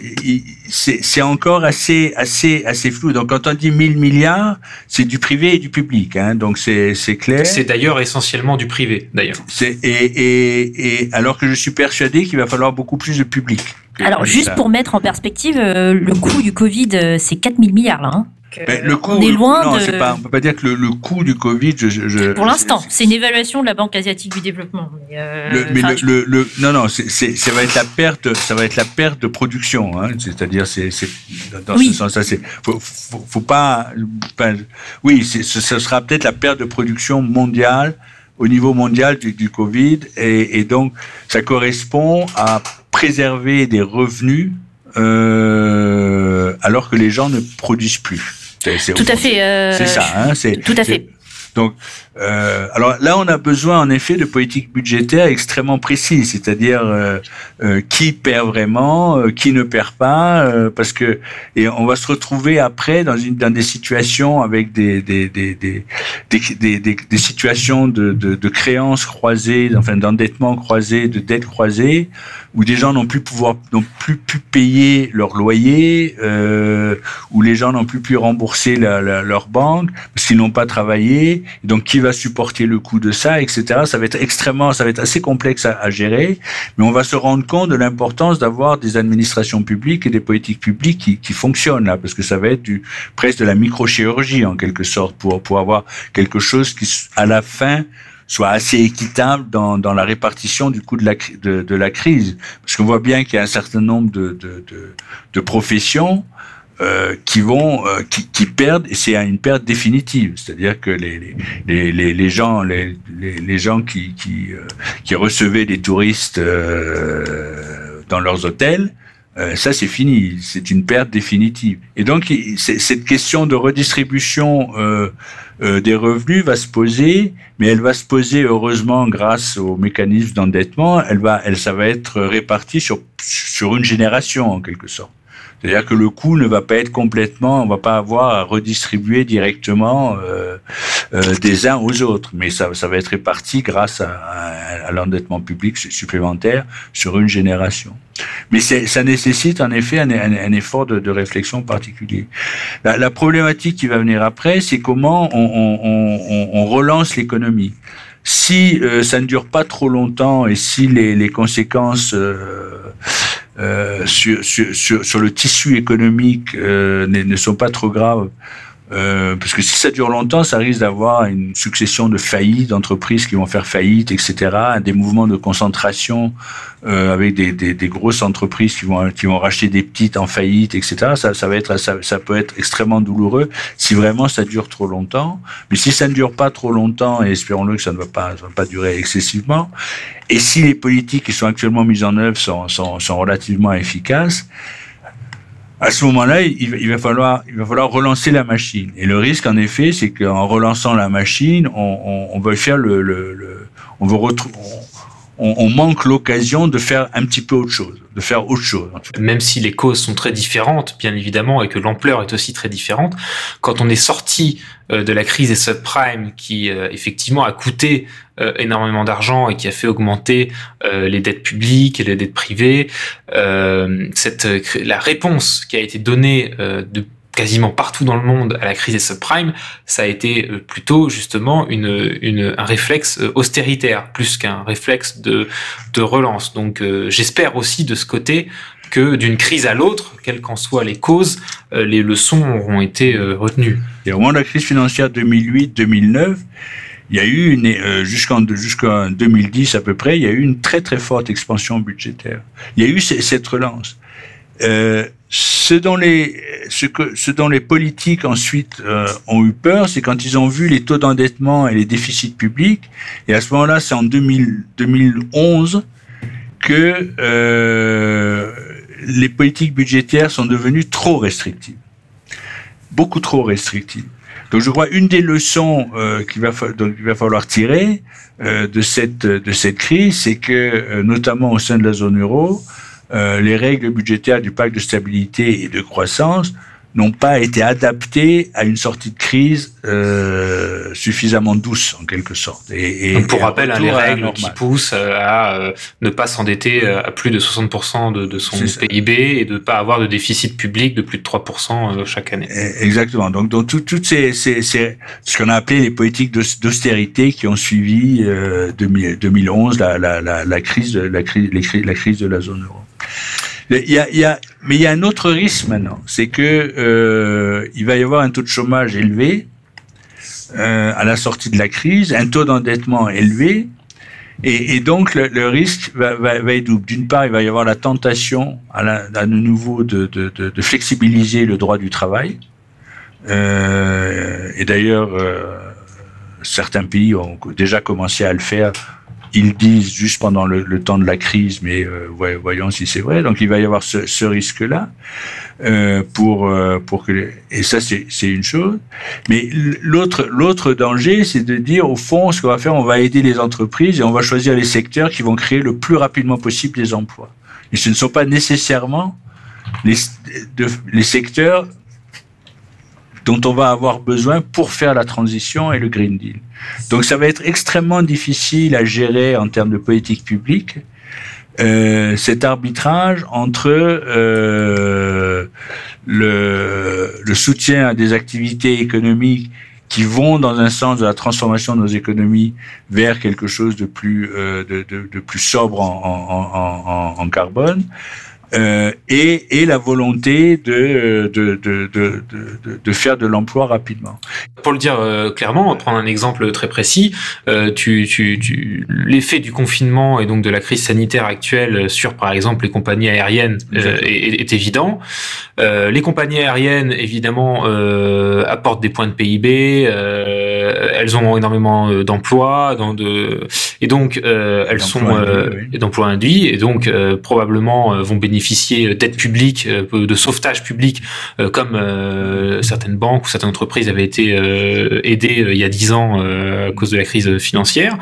c'est encore assez, assez, assez flou. Donc, quand on dit 1000 milliards, c'est du privé et du public. Hein, donc, c'est clair. C'est d'ailleurs essentiellement du privé, d'ailleurs. Et, et, et alors que je suis persuadé qu'il va falloir beaucoup plus de public. Alors, juste pour mettre en perspective, euh, le coût du Covid, euh, c'est 4000 milliards, là. Hein. Ben, le coût, on est loin non, de. Pas, on peut pas dire que le, le coût du Covid. Je, je, pour l'instant, c'est une évaluation de la Banque asiatique du développement. Mais, euh, le, mais le, le, non, non, ça va être la perte, ça va être la perte de production. Hein, c'est-à-dire, c'est, dans oui. ce sens-là, c'est faut, faut, faut, pas. pas oui, ce, ce sera peut-être la perte de production mondiale au niveau mondial du, du Covid, et, et donc ça correspond à préserver des revenus euh, alors que les gens ne produisent plus. Tout à fait. Euh, c'est ça. Hein, c'est tout à fait. Donc, euh, alors là, on a besoin en effet de politiques budgétaires extrêmement précises, c'est-à-dire euh, euh, qui perd vraiment, euh, qui ne perd pas, euh, parce que et on va se retrouver après dans une dans des situations avec des des des des des, des, des situations de, de, de créances croisées, enfin d'endettement croisé, de dettes croisées, où des gens n'ont plus pouvoir n'ont plus pu payer leur loyer, euh, où les gens n'ont plus pu rembourser la, la, leur banque parce qu'ils n'ont pas travaillé. Donc qui va supporter le coût de ça, etc. Ça va être extrêmement, ça va être assez complexe à, gérer, mais on va se rendre compte de l'importance d'avoir des administrations publiques et des politiques publiques qui, fonctionnent là, parce que ça va être du presque de la microchirurgie en quelque sorte pour pour avoir quelque chose qui à la fin soit assez équitable dans, dans la répartition du coût de la, de, la crise. Parce qu'on voit bien qu'il y a un certain nombre de, de, de professions euh, qui vont euh, qui, perdent et c'est une perte définitive c'est-à-dire que les, gens les, gens euh, qui recevaient des touristes dans leurs hôtels ça c'est fini, c'est une perte définitive. Et donc cette question de redistribution des revenus va se poser, mais elle va se poser heureusement grâce au mécanisme d'endettement. Elle va, ça va être réparti sur une génération en quelque sorte. C'est-à-dire que le coût ne va pas être complètement, on va pas avoir à redistribuer directement euh, euh, des uns aux autres, mais ça, ça va être réparti grâce à, à, à l'endettement public supplémentaire sur une génération. Mais ça nécessite en effet un, un, un effort de, de, réflexion particulier. La, la, problématique qui va venir après, c'est comment on, on, on, on relance l'économie si euh, ça ne dure pas trop longtemps et si les, les conséquences euh, sur, sur, sur, le tissu économique ne, ne, sont pas trop graves euh, parce que si ça dure longtemps, ça risque d'avoir une succession de faillites, d'entreprises qui vont faire faillite, etc. Des mouvements de concentration euh, avec des, des, des, grosses entreprises qui vont qui vont racheter des petites en faillite, etc. Ça, ça va être ça, ça, peut être extrêmement douloureux si vraiment ça dure trop longtemps. Mais si ça ne dure pas trop longtemps, et espérons-le que ça ne va pas ça va pas durer excessivement, et si les politiques qui sont actuellement mises en œuvre sont, sont, sont relativement efficaces, à ce moment-là, il, va falloir, relancer la machine. Et le risque, en effet, c'est qu'en relançant la machine, on, on, on va faire le, le, le on va retrouver, on, on, manque l'occasion de faire un petit peu autre chose, de faire autre chose. Même si les causes sont très différentes, bien évidemment, et que l'ampleur est aussi très différente, quand on est sorti euh, de la crise des subprimes, qui euh, effectivement a coûté euh, énormément d'argent et qui a fait augmenter les dettes publiques et les dettes privées, cette la réponse qui a été donnée de quasiment partout dans le monde à la crise des subprimes, ça a été euh, plutôt justement une, une un réflexe euh, austéritaire plus qu'un réflexe de, de relance. Donc euh, j'espère aussi de ce côté que d'une crise à l'autre, quelles qu'en soient les causes, les leçons auront été retenues. Et au moment de la crise financière 2008-2009, il y a eu une jusqu'en jusqu'en 2010 à peu près, il y a eu une très très forte expansion budgétaire. Il y a eu cette relance. Ce dont les ce que ce dont les politiques ensuite euh, ont eu peur, c'est quand ils ont vu les taux d'endettement et les déficits publics. Et à ce moment-là, c'est en 2000, 2011 que euh, les politiques budgétaires sont devenues trop restrictives, beaucoup trop restrictives. Donc, je crois une des leçons euh, qu'il va, va falloir tirer euh, de cette de cette crise, c'est que euh, notamment au sein de la zone euro, les règles budgétaires du pacte de stabilité et de croissance n'ont pas été adaptées à une sortie de crise euh, suffisamment douce en quelque sorte. Et, et pour rappel, hein, les règles qui poussent euh, à euh, ne pas s'endetter à plus de 60% de, de son PIB et de ne pas avoir de déficit public de plus de 3% chaque année. Exactement. Donc, donc toutes ces, ces, ces, ce qu'on a appelé les politiques d'austérité qui ont suivi euh, 2011 la, la, la, la crise, la crise, la crise de la zone euro. Il y a, il y a, mais il y a un autre risque maintenant, c'est que euh, il va y avoir un taux de chômage élevé euh, à la sortie de la crise, un taux d'endettement élevé, et, donc le, le risque va, va, va, être double. D'une part, il va y avoir la tentation à, la, à nouveau de, de, de, de, flexibiliser le droit du travail. Euh, et d'ailleurs, euh, certains pays ont déjà commencé à le faire ils disent juste pendant le, temps de la crise, mais euh, voyons si c'est vrai. Donc il va y avoir ce, risque-là euh, pour euh, pour que et ça c'est c'est une chose. Mais l'autre l'autre danger, c'est de dire au fond ce qu'on va faire, on va aider les entreprises et on va choisir les secteurs qui vont créer le plus rapidement possible des emplois. Et ce ne sont pas nécessairement les, les secteurs dont on va avoir besoin pour faire la transition et le Green Deal. Donc ça va être extrêmement difficile à gérer en termes de politique publique. Euh, cet arbitrage entre euh, le, soutien à des activités économiques qui vont dans un sens de la transformation de nos économies vers quelque chose de plus euh, de, plus sobre en carbone, euh, et, et, la volonté de, de, de, de, de faire de l'emploi rapidement. Pour le dire euh, clairement, prendre un exemple très précis, euh, tu, tu, tu, l'effet du confinement et donc de la crise sanitaire actuelle sur, par exemple, les compagnies aériennes euh, est, est, évident. Les compagnies aériennes, évidemment, apportent des points de PIB, elles ont énormément d'emplois, de, et donc elles sont d'emplois induits, et donc probablement vont bénéficier bénéficier d'aides publiques, euh, de sauvetage public, euh, comme euh, certaines banques ou certaines entreprises avaient été aidées il y a dix ans à cause de la crise financière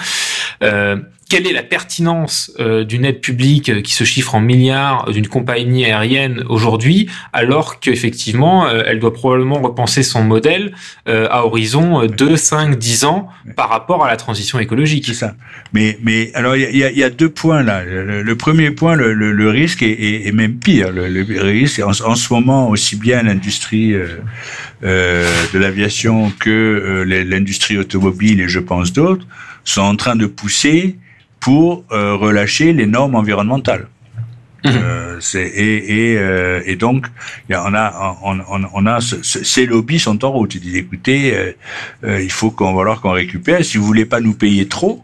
quelle est la pertinence euh, d'une aide publique euh, qui se chiffre en milliards d'une compagnie aérienne aujourd'hui, alors qu'effectivement, euh, elle doit probablement repenser son modèle euh, à horizon 2, 5, 10 ans par rapport à la transition écologique? C'est ça. Mais, mais alors, il y a, y a, deux points là. Le, premier point, le, le, le risque est, est, même pire. Le, risque, en, en, ce moment, aussi bien l'industrie de l'aviation que l'industrie automobile et je pense d'autres, sont en train de pousser pour euh, relâcher les normes environnementales. Mmh. Euh, et, et, euh, et, donc, on a, on, on, on a ce, ces lobbies sont en route. Ils disent, écoutez, euh, il faut qu'on va qu'on récupère. Si vous voulez pas nous payer trop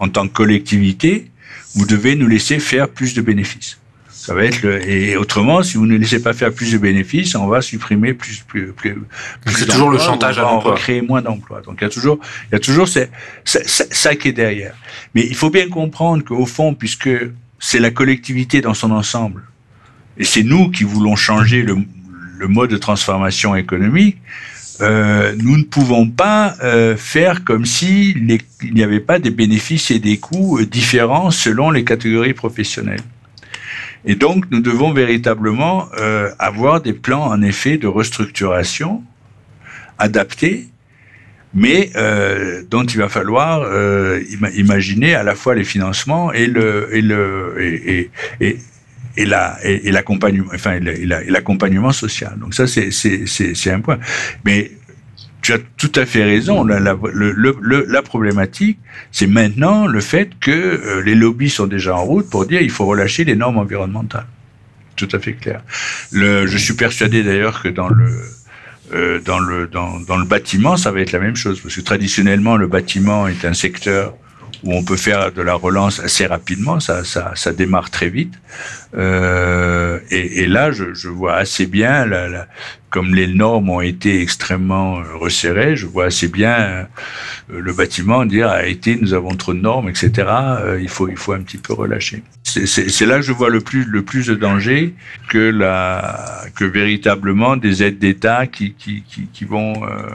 en tant que collectivité, vous devez nous laisser faire plus de bénéfices. Ça va être le, et autrement, si vous ne laissez pas faire plus de bénéfices, on va supprimer plus, plus, plus. c'est toujours le chantage à l'emploi. créer moins d'emplois. Donc il y a toujours, il y a toujours ça, ça qui est derrière. Mais il faut bien comprendre qu'au fond, puisque c'est la collectivité dans son ensemble. Et c'est nous qui voulons changer le, mode de transformation économique. Euh, nous ne pouvons pas euh, faire comme si il n'y avait pas des bénéfices et des coûts euh, différents selon les catégories professionnelles. Et donc, nous devons véritablement avoir des plans, en effet, de restructuration adaptés mais euh, dont il va falloir euh, imaginer à la fois les financements et le et le et, et, et la et, l'accompagnement enfin l'accompagnement social. Donc ça c'est c'est c'est un point. Mais tu as tout à fait raison. La, problématique, c'est maintenant le fait que euh, les lobbies sont déjà en route pour dire il faut relâcher les normes environnementales. Tout à fait clair. Je suis persuadé d'ailleurs que dans le euh, dans, le, dans, le bâtiment, ça va être la même chose, parce que traditionnellement, le bâtiment est un secteur où on peut faire de la relance assez rapidement, ça, ça, ça démarre très vite. Euh, et, et, là, je, je, vois assez bien, la, la, comme les normes ont été extrêmement resserrées, je vois assez bien euh, le bâtiment dire a été, nous avons trop de normes, etc. Euh, il faut, il faut un petit peu relâcher. C'est là que je vois le plus, le plus de danger que la, que véritablement des aides d'État qui, qui, qui, qui, vont euh,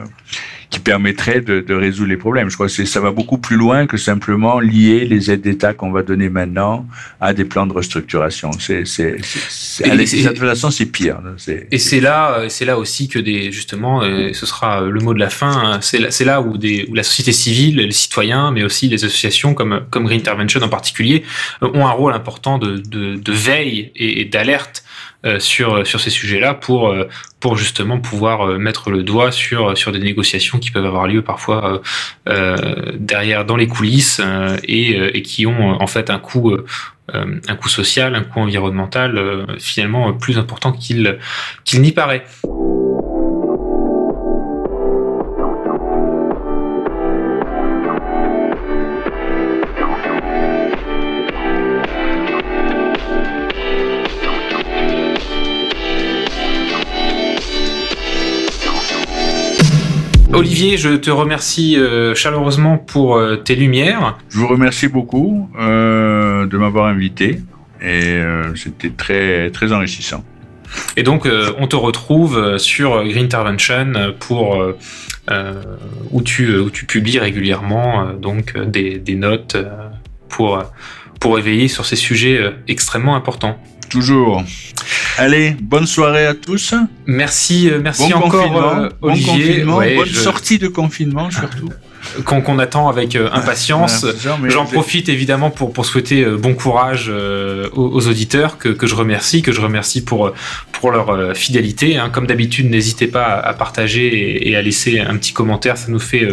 qui permettrait de, de, résoudre les problèmes. Je crois que ça va beaucoup plus loin que simplement lier les aides d'État qu'on va donner maintenant à des plans de restructuration. C'est, c'est, de toute façon, c'est pire. Et c'est là, c'est là aussi que des, justement, euh, ce sera le mot de la fin. Hein, c'est là, c'est là où des, où la société civile, les citoyens, mais aussi les associations comme comme Green Intervention en particulier, euh, ont un rôle important de, de, de veille et, et d'alerte euh, sur sur ces sujets-là pour euh, pour justement pouvoir euh, mettre le doigt sur sur des négociations qui peuvent avoir lieu parfois derrière dans les coulisses et, et qui ont en fait un coût un coût social, un coût environnemental finalement plus important qu'il qu'il n'y paraît. Olivier, je te remercie euh, chaleureusement pour euh, tes lumières. Je vous remercie beaucoup euh, de m'avoir invité et c'était très très enrichissant. Et donc, on te retrouve sur Green Intervention pour où tu où tu publies régulièrement donc des, des notes pour pour éveiller sur ces sujets extrêmement importants. Toujours. Allez, bonne soirée à tous. Merci, euh, merci encore, euh, Olivier. bonne sortie de confinement surtout. Qu'on attend avec euh, impatience. J'en profite évidemment pour, pour souhaiter bon courage aux, auditeurs que, que je remercie, que je remercie pour, pour leur fidélité. Hein. Comme d'habitude, n'hésitez pas à, partager et, à laisser un petit commentaire, ça nous fait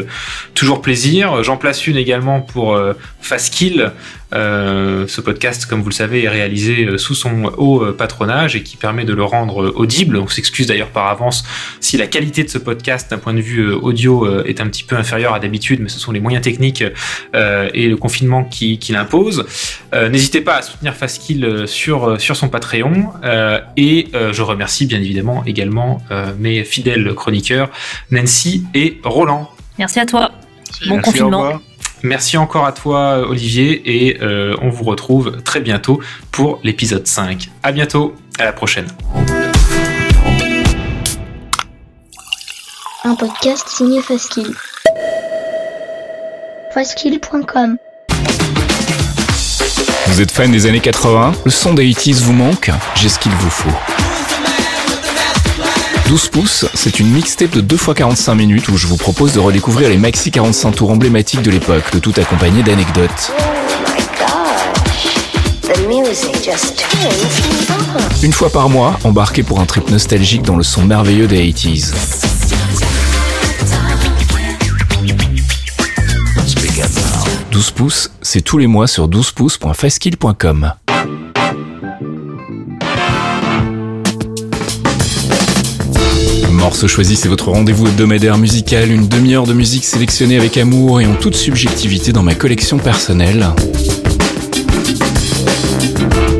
toujours plaisir. J'en place une également pour Fastkill, euh, ce podcast, comme vous le savez, est réalisé euh, sous son haut euh, patronage et qui permet de le rendre audible. On s'excuse d'ailleurs par avance si la qualité de ce podcast d'un point de vue audio est un petit peu inférieure à d'habitude, mais ce sont les moyens techniques et le confinement qui, qui l'impose. N'hésitez pas à soutenir Fastkill sur, sur son Patreon et je remercie bien évidemment également mes fidèles chroniqueurs Nancy et Roland. Merci à toi. Bon confinement. Merci encore à toi Olivier et euh, on vous retrouve très bientôt pour l'épisode 5. À bientôt, à la prochaine. Un podcast signé Faskill. Faskill.com Vous êtes fan des années 80 Le son des 80 vous manque? J'ai ce qu'il vous faut. 12 pouces, c'est une mixtape de 2 x 45 minutes où je vous propose de redécouvrir les maxi 45 tours emblématiques de l'époque, le tout accompagné d'anecdotes. Une fois par mois, embarqué pour un trip nostalgique dans le son merveilleux des 80s. « 12 pouces, c'est tous les mois sur 12pouces.faskill.com. Morceau choisi, c'est votre rendez-vous hebdomadaire musical, une demi-heure de musique sélectionnée avec amour et en toute subjectivité dans ma collection personnelle.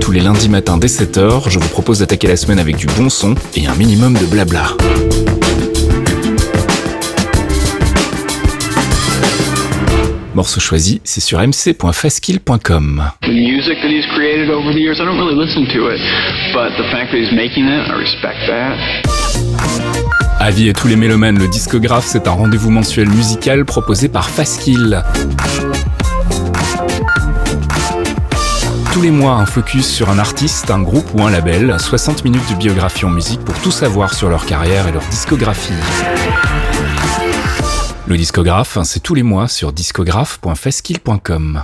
Tous les lundis matins dès 7h, je vous propose d'attaquer la semaine avec du bon son et un minimum de blabla. Morceau choisi, c'est sur mc.faskill.com. the music that he's created over the years. I don't really listen to it, but the fact that he's making it, I respect that. Avis à tous les mélomanes, le discographe, c'est un rendez-vous mensuel musical proposé par Faskill. Tous les mois, un focus sur un artiste, un groupe ou un label, 60 minutes de biographie en musique pour tout savoir sur leur carrière et leur discographie. Le discographe, c'est tous les mois sur discographe.faskill.com.